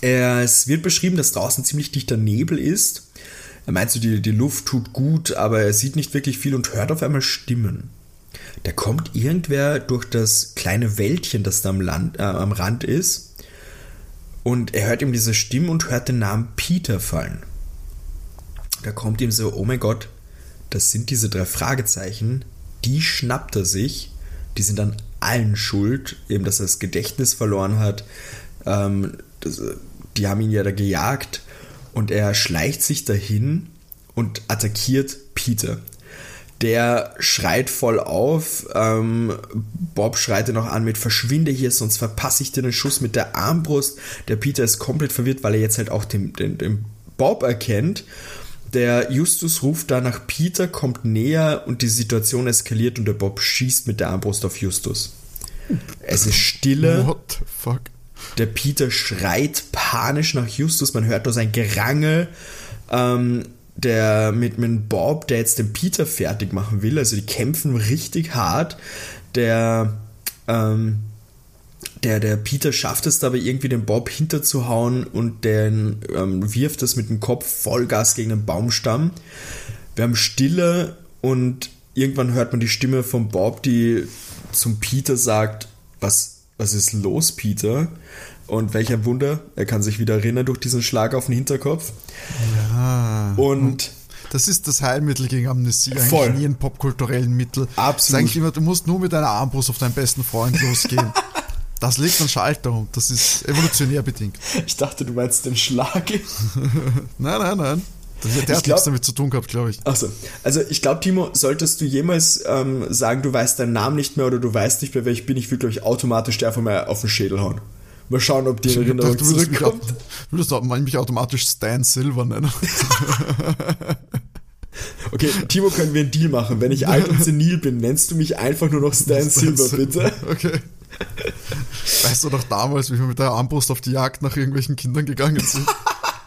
C: Es wird beschrieben, dass draußen ziemlich dichter Nebel ist. Er meint so, die, die Luft tut gut, aber er sieht nicht wirklich viel und hört auf einmal Stimmen. Da kommt irgendwer durch das kleine Wäldchen, das da am, Land, äh, am Rand ist. Und er hört ihm diese Stimmen und hört den Namen Peter fallen. Da kommt ihm so, oh mein Gott, das sind diese drei Fragezeichen, die schnappt er sich, die sind an allen schuld, eben dass er das Gedächtnis verloren hat, ähm, das, die haben ihn ja da gejagt und er schleicht sich dahin und attackiert Peter. Der schreit voll auf. Ähm, Bob schreit ihn noch an mit Verschwinde hier, sonst verpasse ich dir den Schuss mit der Armbrust. Der Peter ist komplett verwirrt, weil er jetzt halt auch den, den, den Bob erkennt. Der Justus ruft da nach Peter, kommt näher und die Situation eskaliert und der Bob schießt mit der Armbrust auf Justus. Es ist Stille.
B: What the fuck?
C: Der Peter schreit panisch nach Justus. Man hört nur sein Gerangel. Ähm, der mit, mit Bob, der jetzt den Peter fertig machen will. Also die kämpfen richtig hart. Der, ähm, der, der Peter schafft es dabei irgendwie den Bob hinterzuhauen und den ähm, wirft das mit dem Kopf Vollgas gegen den Baumstamm. Wir haben Stille und irgendwann hört man die Stimme von Bob, die zum Peter sagt, was, was ist los, Peter? Und welcher Wunder, er kann sich wieder erinnern durch diesen Schlag auf den Hinterkopf.
B: Ja.
C: Und
B: Das ist das Heilmittel gegen Amnesie, eigentlich
C: Voll.
B: nie ein popkulturellen Mittel.
C: Absolut.
B: Ist eigentlich immer, du musst nur mit deiner Armbrust auf deinen besten Freund losgehen. das legt einen Schalter um. Das ist evolutionär bedingt.
C: ich dachte, du meinst den Schlag.
B: Nein, nein, nein. Der, der
C: Ich
B: hat nichts
C: glaub-
B: damit zu tun gehabt, glaube ich.
C: Achso, also ich glaube, Timo, solltest du jemals ähm, sagen, du weißt deinen Namen nicht mehr oder du weißt nicht mehr, wer ich bin, ich will, glaube ich, automatisch dir einfach mal auf den Schädel hauen. Mal schauen, ob die
B: Ich
C: Erinnerung
B: dachte, würdest mich,
C: zurückkommt.
B: au- würdest du mich automatisch Stan Silver nennen.
C: Okay, Timo, können wir einen Deal machen. Wenn ich alt und senil bin, nennst du mich einfach nur noch Stan Silver, bitte?
B: Okay. Weißt du noch damals, wie wir mit der Armbrust auf die Jagd nach irgendwelchen Kindern gegangen sind?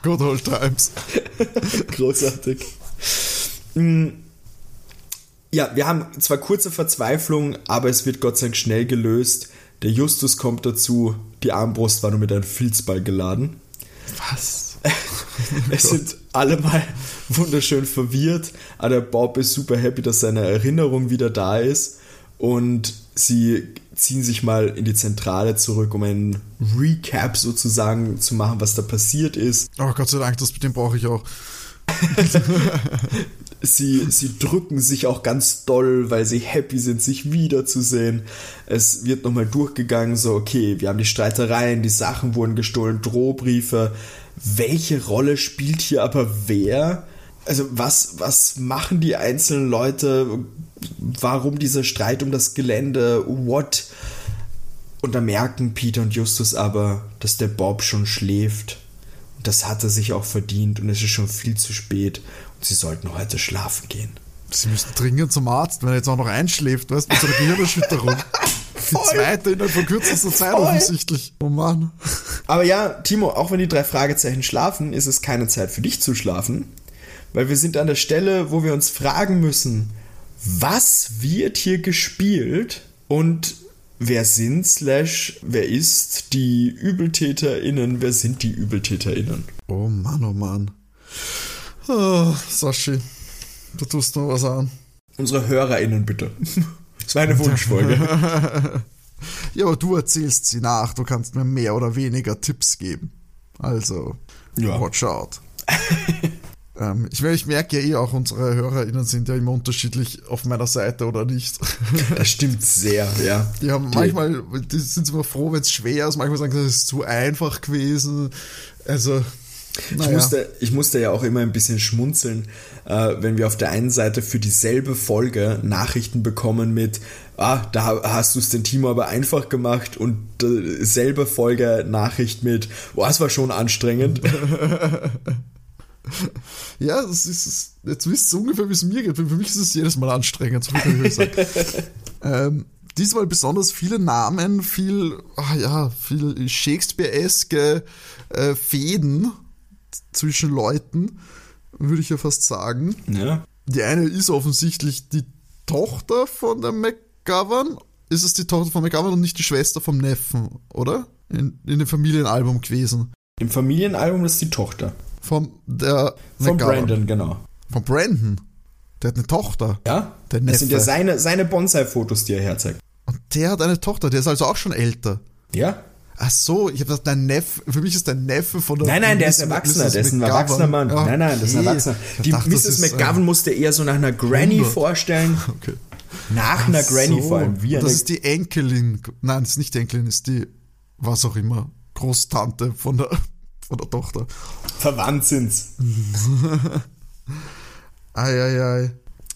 B: Good old times.
C: Großartig. Mm. Ja, wir haben zwar kurze Verzweiflung, aber es wird Gott sei Dank schnell gelöst. Der Justus kommt dazu, die Armbrust war nur mit einem Filzball geladen.
B: Was?
C: Es sind alle mal wunderschön verwirrt, aber der Bob ist super happy, dass seine Erinnerung wieder da ist und sie ziehen sich mal in die Zentrale zurück, um einen Recap sozusagen zu machen, was da passiert ist.
B: Oh Gott sei Dank, das, den brauche ich auch.
C: Sie, sie drücken sich auch ganz doll, weil sie happy sind, sich wiederzusehen. Es wird nochmal durchgegangen, so, okay, wir haben die Streitereien, die Sachen wurden gestohlen, Drohbriefe. Welche Rolle spielt hier aber wer? Also, was, was machen die einzelnen Leute? Warum dieser Streit um das Gelände? What? Und da merken Peter und Justus aber, dass der Bob schon schläft. Und das hat er sich auch verdient und es ist schon viel zu spät und sie sollten heute schlafen gehen.
B: Sie müssen dringend zum Arzt, wenn er jetzt auch noch einschläft, weißt du, mit so einer Gehirnerschütterung. Die zweite innerhalb von kürzester Zeit
C: Voll.
B: offensichtlich. Oh Mann.
C: Aber ja, Timo, auch wenn die drei Fragezeichen schlafen, ist es keine Zeit für dich zu schlafen, weil wir sind an der Stelle, wo wir uns fragen müssen, was wird hier gespielt und wer sind slash wer ist die ÜbeltäterInnen, wer sind die ÜbeltäterInnen?
B: Oh Mann, oh Mann. Oh, Sashi, du tust nur was an.
C: Unsere HörerInnen bitte. Das war eine Wunschfolge.
B: Ja, aber du erzählst sie nach. Du kannst mir mehr oder weniger Tipps geben. Also,
C: Ja.
B: watch out. ähm, ich, ich merke ja eh auch, unsere HörerInnen sind ja immer unterschiedlich auf meiner Seite oder nicht.
C: Das stimmt sehr, ja.
B: Die haben
C: Die-
B: manchmal, die sind immer froh, wenn es schwer ist. Manchmal sagen sie, es ist zu einfach gewesen. Also,
C: Ich,
B: naja.
C: musste, ich musste ja auch immer ein bisschen schmunzeln, äh, wenn wir auf der einen Seite für dieselbe Folge Nachrichten bekommen mit, ah, da hast du es den Timo aber einfach gemacht und äh, selbe Folge Nachricht mit, boah, es war schon anstrengend.
B: Ja, das ist, jetzt wisst ihr ungefähr, wie es mir geht. Für mich ist es jedes Mal anstrengend, so viel ich sagen. ähm, diesmal besonders viele Namen, viel, ach ja, viel Shakespeare-eske äh, Fäden zwischen Leuten, würde ich ja fast sagen.
C: Ja.
B: Die eine ist offensichtlich die Tochter von der McGovern. Ist es die Tochter von McGovern und nicht die Schwester vom Neffen, oder? In, in dem Familienalbum gewesen.
C: Im Familienalbum ist die Tochter.
B: Von der
C: Von. Brandon, genau.
B: Von Brandon. Der hat eine Tochter.
C: Ja?
B: Der
C: das sind ja seine, seine Bonsai-Fotos, die er herzeigt.
B: Und der hat eine Tochter, der ist also auch schon älter.
C: Ja?
B: Ach so, ich habe gedacht, dein Neffe, für mich ist dein Neffe von der
C: Nein, nein, der ist
B: Mrs.
C: Erwachsener, der ist ein erwachsener Mann.
B: Ah,
C: Nein, nein, das ist ein
B: okay.
C: Erwachsener. Die
B: dachte,
C: Mrs.
B: ist,
C: McGovern
B: äh,
C: musste eher so nach einer Granny
B: 100.
C: vorstellen.
B: Okay.
C: Nach einer Granny
B: So,
C: vor allem. Wie
B: das ist die Enkelin. Nein, das ist nicht die Enkelin, ist die, was auch immer, Großtante von der, von der Tochter.
C: verwandt sind's.
B: Eieiei.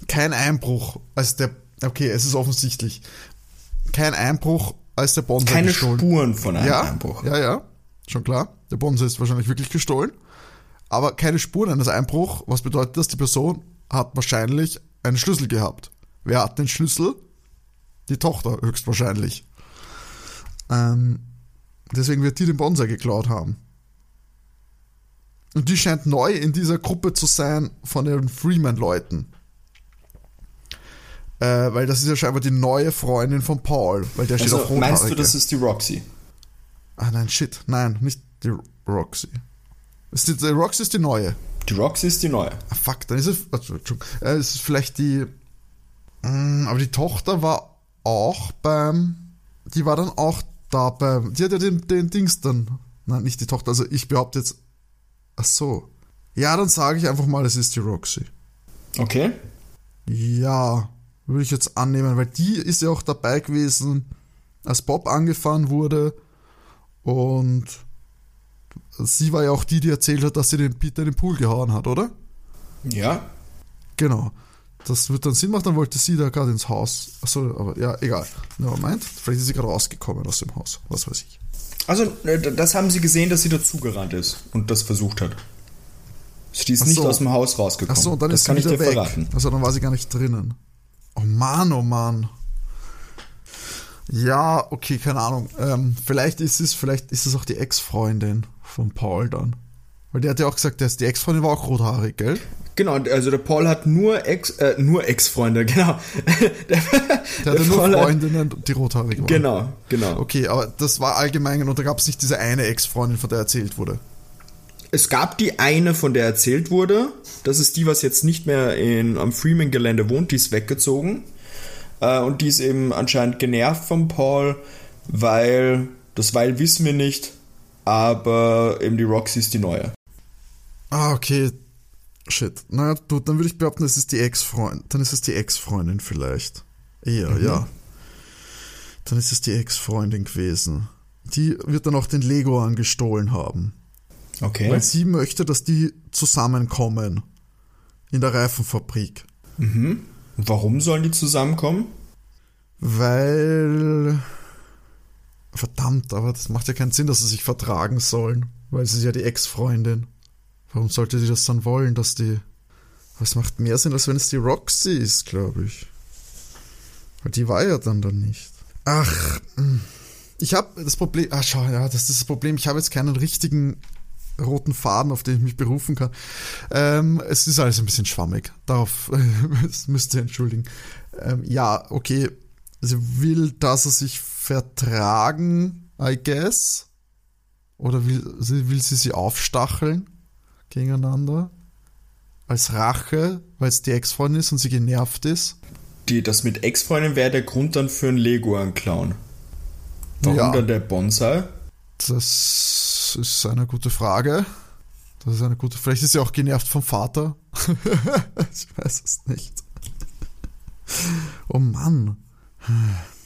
B: Kein Einbruch, als der, okay, es ist offensichtlich. Kein Einbruch, als der Bonsai
C: Keine
B: gestohlen
C: Spuren von einem
B: ja,
C: Einbruch.
B: Ja, ja, schon klar. Der Bonsai ist wahrscheinlich wirklich gestohlen. Aber keine Spuren eines Einbruchs, was bedeutet das? Die Person hat wahrscheinlich einen Schlüssel gehabt. Wer hat den Schlüssel? Die Tochter, höchstwahrscheinlich. Ähm, deswegen wird die den Bonsai geklaut haben. Und die scheint neu in dieser Gruppe zu sein von den Freeman-Leuten. Äh, weil das ist ja scheinbar die neue Freundin von Paul, weil der steht auf
C: Also,
B: Rothaarige.
C: meinst du, das ist die Roxy?
B: Ah nein, shit. Nein, nicht die Roxy. Ist die, die Roxy ist die neue.
C: Die Roxy ist die neue.
B: Ah, fuck, dann ist es. Also, Entschuldigung. Äh, es ist vielleicht die. Mm, aber die Tochter war auch beim. Die war dann auch da beim. Die hat ja den, den Dings dann. Nein, nicht die Tochter. Also ich behaupte jetzt. Ach so. Ja, dann sage ich einfach mal, es ist die Roxy.
C: Okay.
B: Ja, würde ich jetzt annehmen, weil die ist ja auch dabei gewesen, als Bob angefahren wurde. Und sie war ja auch die, die erzählt hat, dass sie den Peter in den Pool gehauen hat, oder?
C: Ja.
B: Genau. Das wird dann Sinn machen, dann wollte sie da gerade ins Haus. Achso, aber ja, egal. Meint. Vielleicht ist sie gerade rausgekommen aus dem Haus. Was weiß ich.
C: Also, äh, das haben sie gesehen, dass sie dazugerannt ist und das versucht hat. Sie ist
B: Ach
C: nicht
B: so.
C: aus dem Haus rausgekommen.
B: Achso, dann
C: das
B: ist
C: kann
B: sie
C: ich
B: wieder
C: dir
B: weg.
C: verraten.
B: Also dann war sie gar nicht drinnen. Oh Mann, oh Mann. Ja, okay, keine Ahnung. Ähm, vielleicht ist es, vielleicht ist es auch die Ex-Freundin von Paul dann. Weil der hat ja auch gesagt, dass die Ex-Freundin war auch rothaarig, gell?
C: Genau, also der Paul hat nur Ex, äh, nur Ex-Freunde, genau. der,
B: Der hatte nur
C: Paul hat-
B: Freundinnen, die rothaarig waren.
C: Genau, genau.
B: Okay, aber das war allgemein und da gab es nicht diese eine Ex-Freundin, von der erzählt wurde.
C: Es gab die eine, von der erzählt wurde. Das ist die, was jetzt nicht mehr in, am Freeman-Gelände wohnt. Die ist weggezogen. Äh, und die ist eben anscheinend genervt von Paul, weil, das weil wissen wir nicht, aber eben die Roxy ist die neue.
B: Ah, okay. Shit. Na gut, dann würde ich behaupten, es ist die Ex-Freundin. Dann ist es die Ex-Freundin vielleicht. Eher, ja. Dann ist es die Ex-Freundin gewesen. Die wird dann auch den Lego angestohlen haben.
C: Okay.
B: Weil sie möchte, dass die zusammenkommen. In der Reifenfabrik.
C: Und warum sollen die zusammenkommen?
B: Weil. Verdammt, aber das macht ja keinen Sinn, dass sie sich vertragen sollen. Weil sie ist ja die Ex-Freundin. Warum sollte sie das dann wollen, dass die. Was macht mehr Sinn, als wenn es die Roxy ist, glaube ich. Weil die war ja dann dann nicht. Ach, hm. ich habe das Problem. Ah, schau, ja, das ist das Problem. Ich habe jetzt keinen richtigen roten Faden, auf den ich mich berufen kann. Ähm, es ist alles ein bisschen schwammig. Darauf müsst ihr entschuldigen. Ähm, ja, okay. Sie will, dass er sich vertragen, I guess. Oder will will sie sie aufstacheln gegeneinander? Als Rache, weil es die Ex-Freundin ist und sie genervt ist?
C: Die, das mit Ex-Freundin wäre der Grund dann für einen Lego-Clown. Warum
B: Ja.
C: dann der Bonsai?
B: Das ist eine gute Frage. Das ist eine gute. Vielleicht ist sie auch genervt vom Vater. ich weiß es nicht. Oh Mann.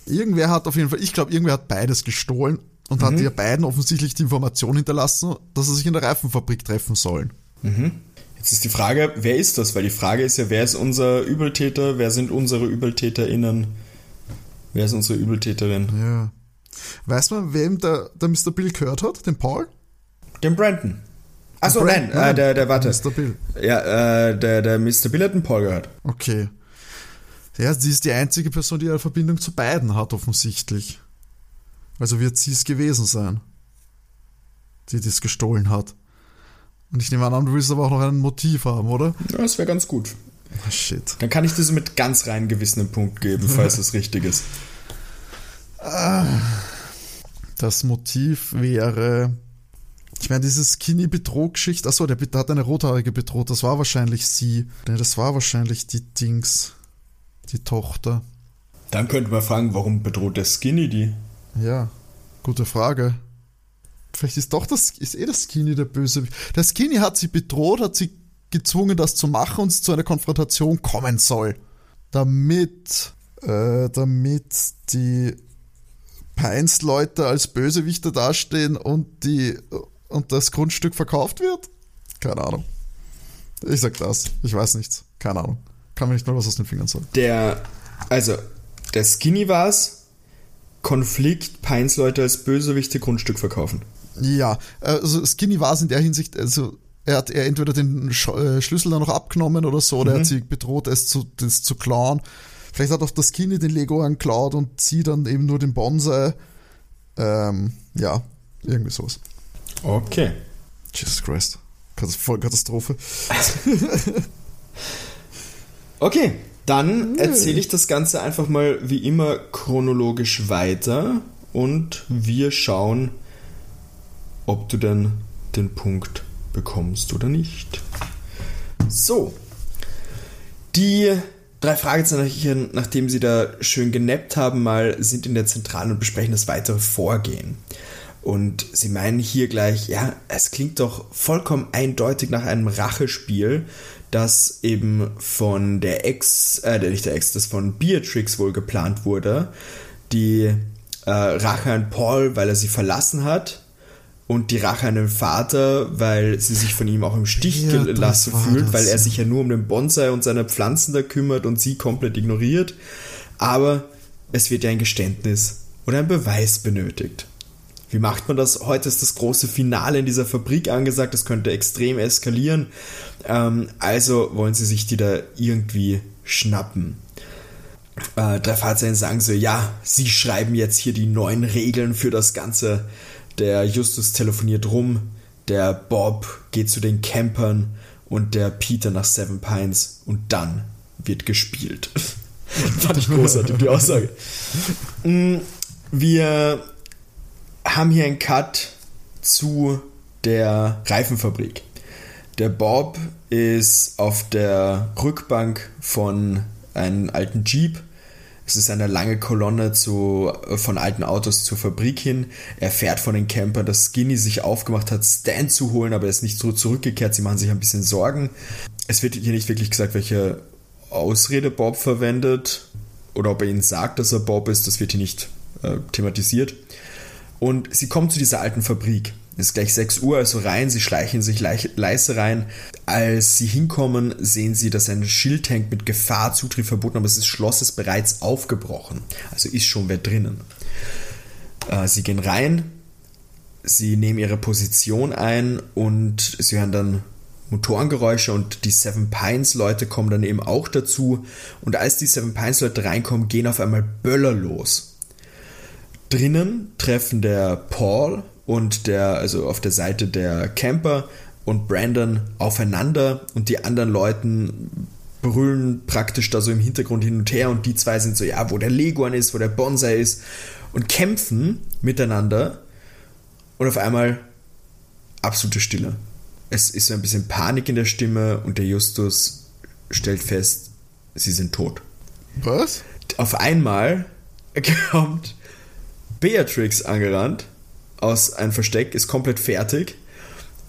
B: Irgendwer hat auf jeden Fall, ich glaube, irgendwer hat beides gestohlen und hat ihr beiden offensichtlich die Information hinterlassen, dass sie sich in der Reifenfabrik treffen sollen.
C: Jetzt ist die Frage, wer ist das? Weil die Frage ist ja, wer ist unser Übeltäter? Wer sind unsere ÜbeltäterInnen? Wer ist unsere Übeltäterin?
B: Ja. Weiß man, wem der, der Mr. Bill gehört hat? Den Paul?
C: Den Brandon. Achso,
B: Brand-
C: nein, äh, der, der, warte.
B: Mr. Bill.
C: Ja, äh, der, der Mr. Bill hat den Paul gehört.
B: Okay. Ja, sie ist die einzige Person, die eine Verbindung zu beiden hat, offensichtlich. Also wird sie es gewesen sein, die das gestohlen hat. Und ich nehme an, du willst aber auch noch ein Motiv haben, oder?
C: Ja, das wäre ganz gut.
B: Oh, shit.
C: Dann kann ich das mit ganz rein Gewissen einen Punkt geben, falls es richtig ist.
B: Das Motiv wäre. Ich meine, diese Skinny-Bedrohgeschichte. Achso, der hat eine rothaarige bedroht. Das war wahrscheinlich sie. Nee, das war wahrscheinlich die Dings. Die Tochter.
C: Dann könnte man fragen, warum bedroht der Skinny die?
B: Ja, gute Frage. Vielleicht ist doch das, ist eh das Skinny der Böse. Der Skinny hat sie bedroht, hat sie gezwungen, das zu machen und es zu einer Konfrontation kommen soll. Damit, äh, damit die Pines-Leute als Bösewichter dastehen und die, und das Grundstück verkauft wird? Keine Ahnung. Ich sag das. Ich weiß nichts. Keine Ahnung. Kann mir nicht mal was aus den Fingern sagen.
C: Der, also, der Skinny war's. Konflikt, Pines-Leute als Bösewichte Grundstück verkaufen.
B: Ja, also Skinny war es in der Hinsicht, also er hat er entweder den Sch äh, Schlüssel dann noch abgenommen oder so, oder er hat sie bedroht, es zu, das zu klauen. Vielleicht hat auch das Skinny den Lego angeklaut und sie dann eben nur den Bonsai. Ähm, ja, irgendwie sowas.
C: Okay.
B: Jesus Christ. Voll Katastrophe.
C: Okay, dann erzähle ich das Ganze einfach mal wie immer chronologisch weiter und wir schauen, ob du denn den Punkt bekommst oder nicht. So. Die drei Fragezeichen, nachdem sie da schön genappt haben, mal sind in der Zentrale und besprechen das weitere Vorgehen. Und sie meinen hier gleich, ja, es klingt doch vollkommen eindeutig nach einem Rachespiel, das eben von der Ex, äh, nicht der Ex, das von Beatrix wohl geplant wurde. Die äh, Rache an Paul, weil er sie verlassen hat. Und die Rache an den Vater, weil sie sich von ihm auch im Stich
B: Ja,
C: gelassen fühlt,
B: das,
C: weil er sich ja nur um den Bonsai und seine Pflanzen da kümmert und sie komplett ignoriert. Aber es wird ja ein Geständnis oder ein Beweis benötigt. Wie macht man das? Heute ist das große Finale in dieser Fabrik angesagt. Das könnte extrem eskalieren. Ähm, also wollen sie sich die da irgendwie schnappen. Äh, drei Fahrzeuge sagen so, ja, sie schreiben jetzt hier die neuen Regeln für das Ganze. Der Justus telefoniert rum, der Bob geht zu den Campern und der Peter nach Seven Pines und dann wird gespielt. Fand ich großartig, die Aussage. Mm, Wir haben hier einen Cut zu der Reifenfabrik. Der Bob ist auf der Rückbank von einem alten Jeep. Es ist eine lange Kolonne zu, von alten Autos zur Fabrik hin. Er fährt von den Camper, dass Skinny sich aufgemacht hat, Stan zu holen, aber er ist nicht so zurückgekehrt. Sie machen sich ein bisschen Sorgen. Es wird hier nicht wirklich gesagt, welche Ausrede Bob verwendet oder ob er ihnen sagt, dass er Bob ist. Das wird hier nicht äh, thematisiert. Und sie kommen zu dieser alten Fabrik. Es ist gleich 6 Uhr, also rein, sie schleichen sich leise rein. Als sie hinkommen, sehen sie, dass ein Schild hängt mit Gefahr, Zutritt verboten, aber das Schloss ist bereits aufgebrochen. Also ist schon wer drinnen. Äh, sie gehen rein, sie nehmen ihre Position ein und sie hören dann Motorengeräusche und die Seven Pines Leute kommen dann eben auch dazu. Und als die Seven Pines Leute reinkommen, gehen auf einmal Böller los. Drinnen treffen der Paul und der, also auf der Seite der Camper und Brandon aufeinander und die anderen Leuten brüllen praktisch da so im Hintergrund hin und her und die zwei sind so, ja, wo der Leguan ist, wo der Bonsai ist und kämpfen miteinander und auf einmal absolute Stille. Es ist so ein bisschen Panik in der Stimme und der Justus stellt fest, sie sind tot.
B: Was?
C: Auf einmal kommt Beatrix angerannt aus einem Versteck, ist komplett fertig.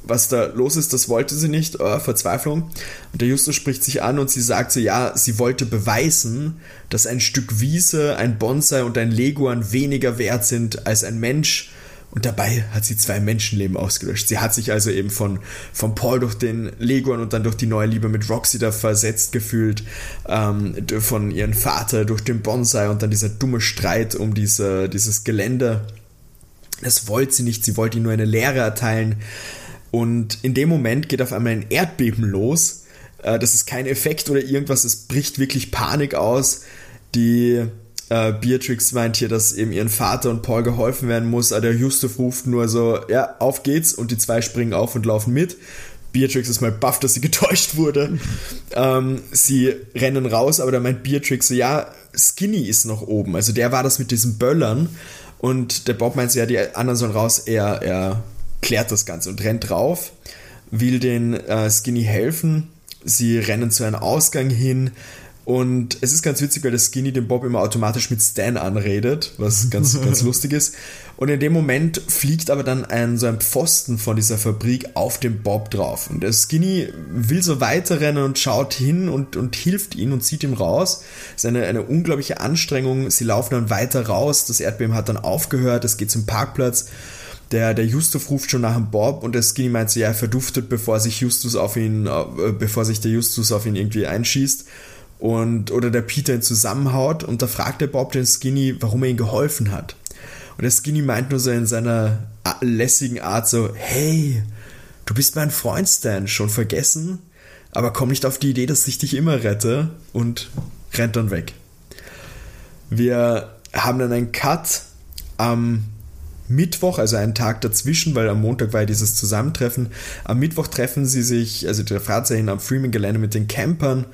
C: Was da los ist, das wollte sie nicht, oh, Verzweiflung. Und der Justus spricht sich an und sie sagt so, ja, sie wollte beweisen, dass ein Stück Wiese, ein Bonsai und ein Leguan weniger wert sind als ein Mensch. Und dabei hat sie zwei Menschenleben ausgelöscht. Sie hat sich also eben von, von Paul durch den Leguan und dann durch die neue Liebe mit Roxy da versetzt gefühlt, ähm, von ihrem Vater durch den Bonsai und dann dieser dumme Streit um diese, dieses Gelände. Das wollte sie nicht, sie wollte ihm nur eine Lehre erteilen. Und in dem Moment geht auf einmal ein Erdbeben los. Äh, das ist kein Effekt oder irgendwas, es bricht wirklich Panik aus. Die äh, Beatrix meint hier, dass eben ihren Vater und Paul geholfen werden muss, aber der Justus ruft nur so, ja, auf geht's und die zwei springen auf und laufen mit. Beatrix ist mal baff, dass sie getäuscht wurde. ähm, sie rennen raus, aber da meint Beatrix so, ja, Skinny ist noch oben. Also der war das mit diesen Böllern. Und der Bob meint so, ja, die anderen sollen raus. Er, er klärt das Ganze und rennt drauf, will den äh, Skinny helfen. Sie rennen zu einem Ausgang hin. Und es ist ganz witzig, weil der Skinny den Bob immer automatisch mit Stan anredet, was ganz, ganz lustig ist. Und in dem Moment fliegt aber dann ein, so ein Pfosten von dieser Fabrik auf den Bob drauf. Und der Skinny will so weiterrennen und schaut hin und, und hilft ihm und zieht ihm raus. Es ist eine, eine unglaubliche Anstrengung. Sie laufen dann weiter raus. Das Erdbeben hat dann aufgehört. Es geht zum Parkplatz. Der, der Justus ruft schon nach dem Bob und der Skinny meint so, ja, er verduftet, bevor sich Justus auf ihn, äh, bevor sich der Justus auf ihn irgendwie einschießt und oder der Peter ihn zusammenhaut und da fragt der Bob den Skinny, warum er ihm geholfen hat. Und der Skinny meint nur so in seiner lässigen Art so, hey, du bist mein Freund Stan, schon vergessen? Aber komm nicht auf die Idee, dass ich dich immer rette und rennt dann weg. Wir haben dann einen Cut am Mittwoch, also einen Tag dazwischen, weil am Montag war ja dieses Zusammentreffen. Am Mittwoch treffen sie sich, also der Fahrzeuge am Freeman-Gelände mit den Campern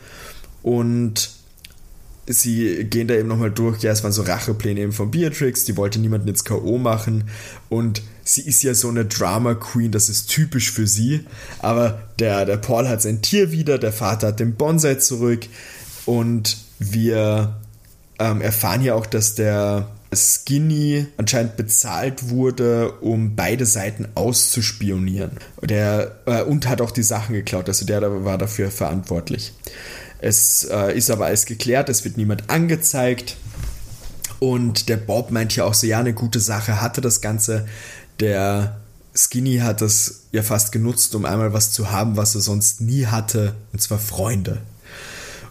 C: und sie gehen da eben nochmal durch, ja, es waren so Rachepläne eben von Beatrix, die wollte niemanden jetzt K.O. machen und sie ist ja so eine Drama Queen, das ist typisch für sie, aber der, der Paul hat sein Tier wieder, der Vater hat den Bonsai zurück und wir ähm, erfahren ja auch, dass der Skinny anscheinend bezahlt wurde, um beide Seiten auszuspionieren. Der, äh, und hat auch die Sachen geklaut, also der war dafür verantwortlich. Es äh, ist aber alles geklärt, es wird niemand angezeigt. Und der Bob meint ja auch so, ja, eine gute Sache hatte das Ganze. Der Skinny hat das ja fast genutzt, um einmal was zu haben, was er sonst nie hatte, und zwar Freunde.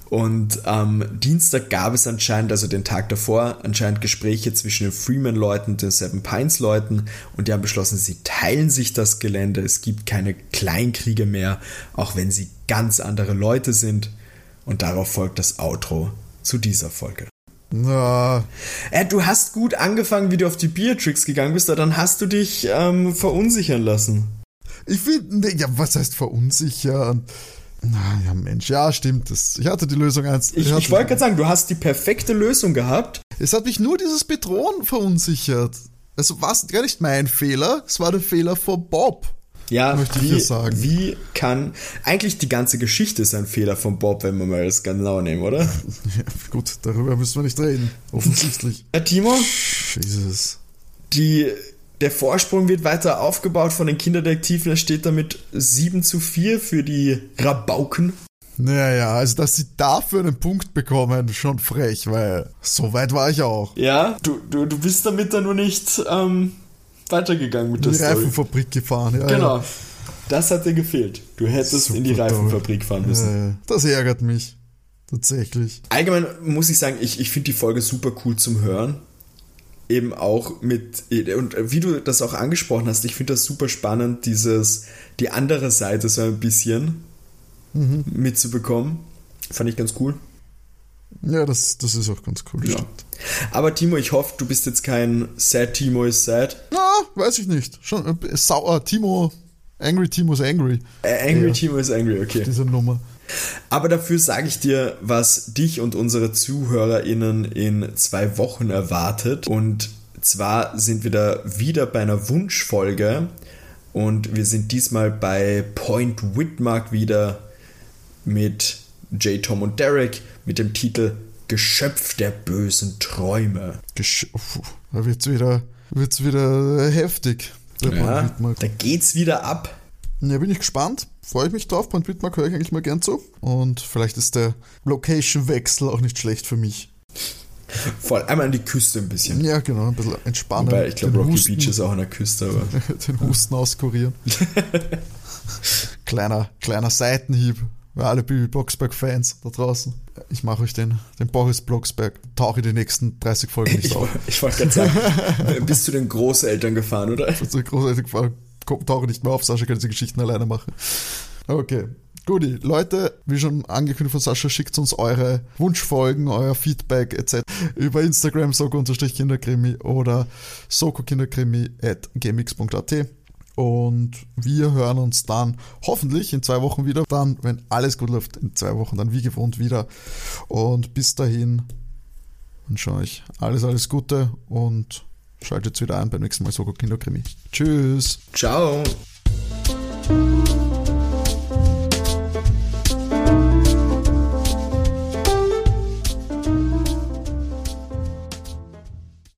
C: Und am Dienstag gab es anscheinend, also den Tag davor, anscheinend Gespräche zwischen den Freeman-Leuten und den Seven Pines-Leuten und die haben beschlossen, sie teilen sich das Gelände. Es gibt keine Kleinkriege mehr, auch wenn sie ganz andere Leute sind. Und darauf folgt das Outro zu dieser Folge.
B: Na.
C: Äh, du hast gut angefangen, wie du auf die Beatrix gegangen bist, aber dann hast du dich ähm, verunsichern lassen.
B: Ich finde, ja, was heißt verunsichern? Na ja, Mensch, ja, stimmt. Das, ich hatte die Lösung eins.
C: Ich, ich, ich wollte gerade sagen, du hast die perfekte Lösung gehabt.
B: Es hat mich nur dieses Bedrohen verunsichert. Also war es gar nicht mein Fehler, es war der Fehler von Bob.
C: Ja, möchte wie, ich sagen. Wie kann. Eigentlich die ganze Geschichte ist ein Fehler von Bob, wenn wir mal das genau nehmen, oder?
B: Ja, gut, darüber müssen wir nicht reden. Offensichtlich.
C: Ja, Timo?
B: Jesus.
C: Die, der Vorsprung wird weiter aufgebaut von den Kinderdetektiven. Es steht damit 7 zu 4 für die Rabauken.
B: Naja, also dass sie dafür einen Punkt bekommen, schon frech, weil so weit war ich auch.
C: Ja, du, du, du bist damit dann nur nicht ähm, weitergegangen mit der
B: in die Story. Reifenfabrik gefahren, ja.
C: Genau. Ja. Das hat dir gefehlt. Du hättest Super in die Reifenfabrik fahren müssen.
B: Das ärgert mich. Tatsächlich.
C: Allgemein muss ich sagen, ich, ich finde die Folge super cool zum Hören. Eben auch mit, und wie du das auch angesprochen hast, ich finde das super spannend, dieses, die andere Seite so ein bisschen mhm. mitzubekommen. Fand ich ganz cool.
B: Ja, das, das ist auch ganz cool.
C: Ja. Aber Timo, ich hoffe, du bist jetzt kein Sad Timo is sad.
B: Na, weiß ich nicht. Schon äh, sauer. Timo, Angry Timo is angry.
C: Äh, angry ja. Timo is angry, okay.
B: Diese Nummer.
C: Aber dafür sage ich dir, was dich und unsere ZuhörerInnen in zwei Wochen erwartet. Und zwar sind wir da wieder bei einer Wunschfolge. Und wir sind diesmal bei Point Whitmark wieder mit J. Tom und Derek mit dem Titel Geschöpf der bösen Träume.
B: Gesch da wird's wieder, wird's wieder heftig.
C: Ja, da geht's wieder ab.
B: Ja, bin ich gespannt. Freue ich mich drauf. Point Whitmark höre ich eigentlich mal gern zu. Und vielleicht ist der Location-Wechsel auch nicht schlecht für mich.
C: Vor allem einmal an die Küste ein bisschen.
B: Ja, genau, ein bisschen entspannen.
C: Wobei, ich glaube, Rocky Husten, Beach ist auch an der Küste, aber.
B: den Husten auskurieren. kleiner, kleiner Seitenhieb alle Bibi Blocksberg-Fans da draußen. Ich mache euch den, den Boris Blocksberg. Tauche die nächsten 30 Folgen nicht
C: ich,
B: auf.
C: Ich wollte gerade sagen, bist du den Großeltern gefahren, oder?
B: Du den Großeltern gefahren? Tauche nicht mehr auf, Sascha kann diese Geschichten alleine machen. Okay, Guti, Leute, wie schon angekündigt von Sascha, schickt uns eure Wunschfolgen, euer Feedback etc. über Instagram soko-kinderkrimi oder sokokinderkrimi at gmx.at. Und wir hören uns dann hoffentlich in zwei Wochen wieder. Dann, wenn alles gut läuft, in zwei Wochen dann wie gewohnt wieder. Und bis dahin wünsche euch alles, alles Gute und schaltet wieder ein beim nächsten Mal Soko Kinderkrimi. Tschüss.
C: Ciao.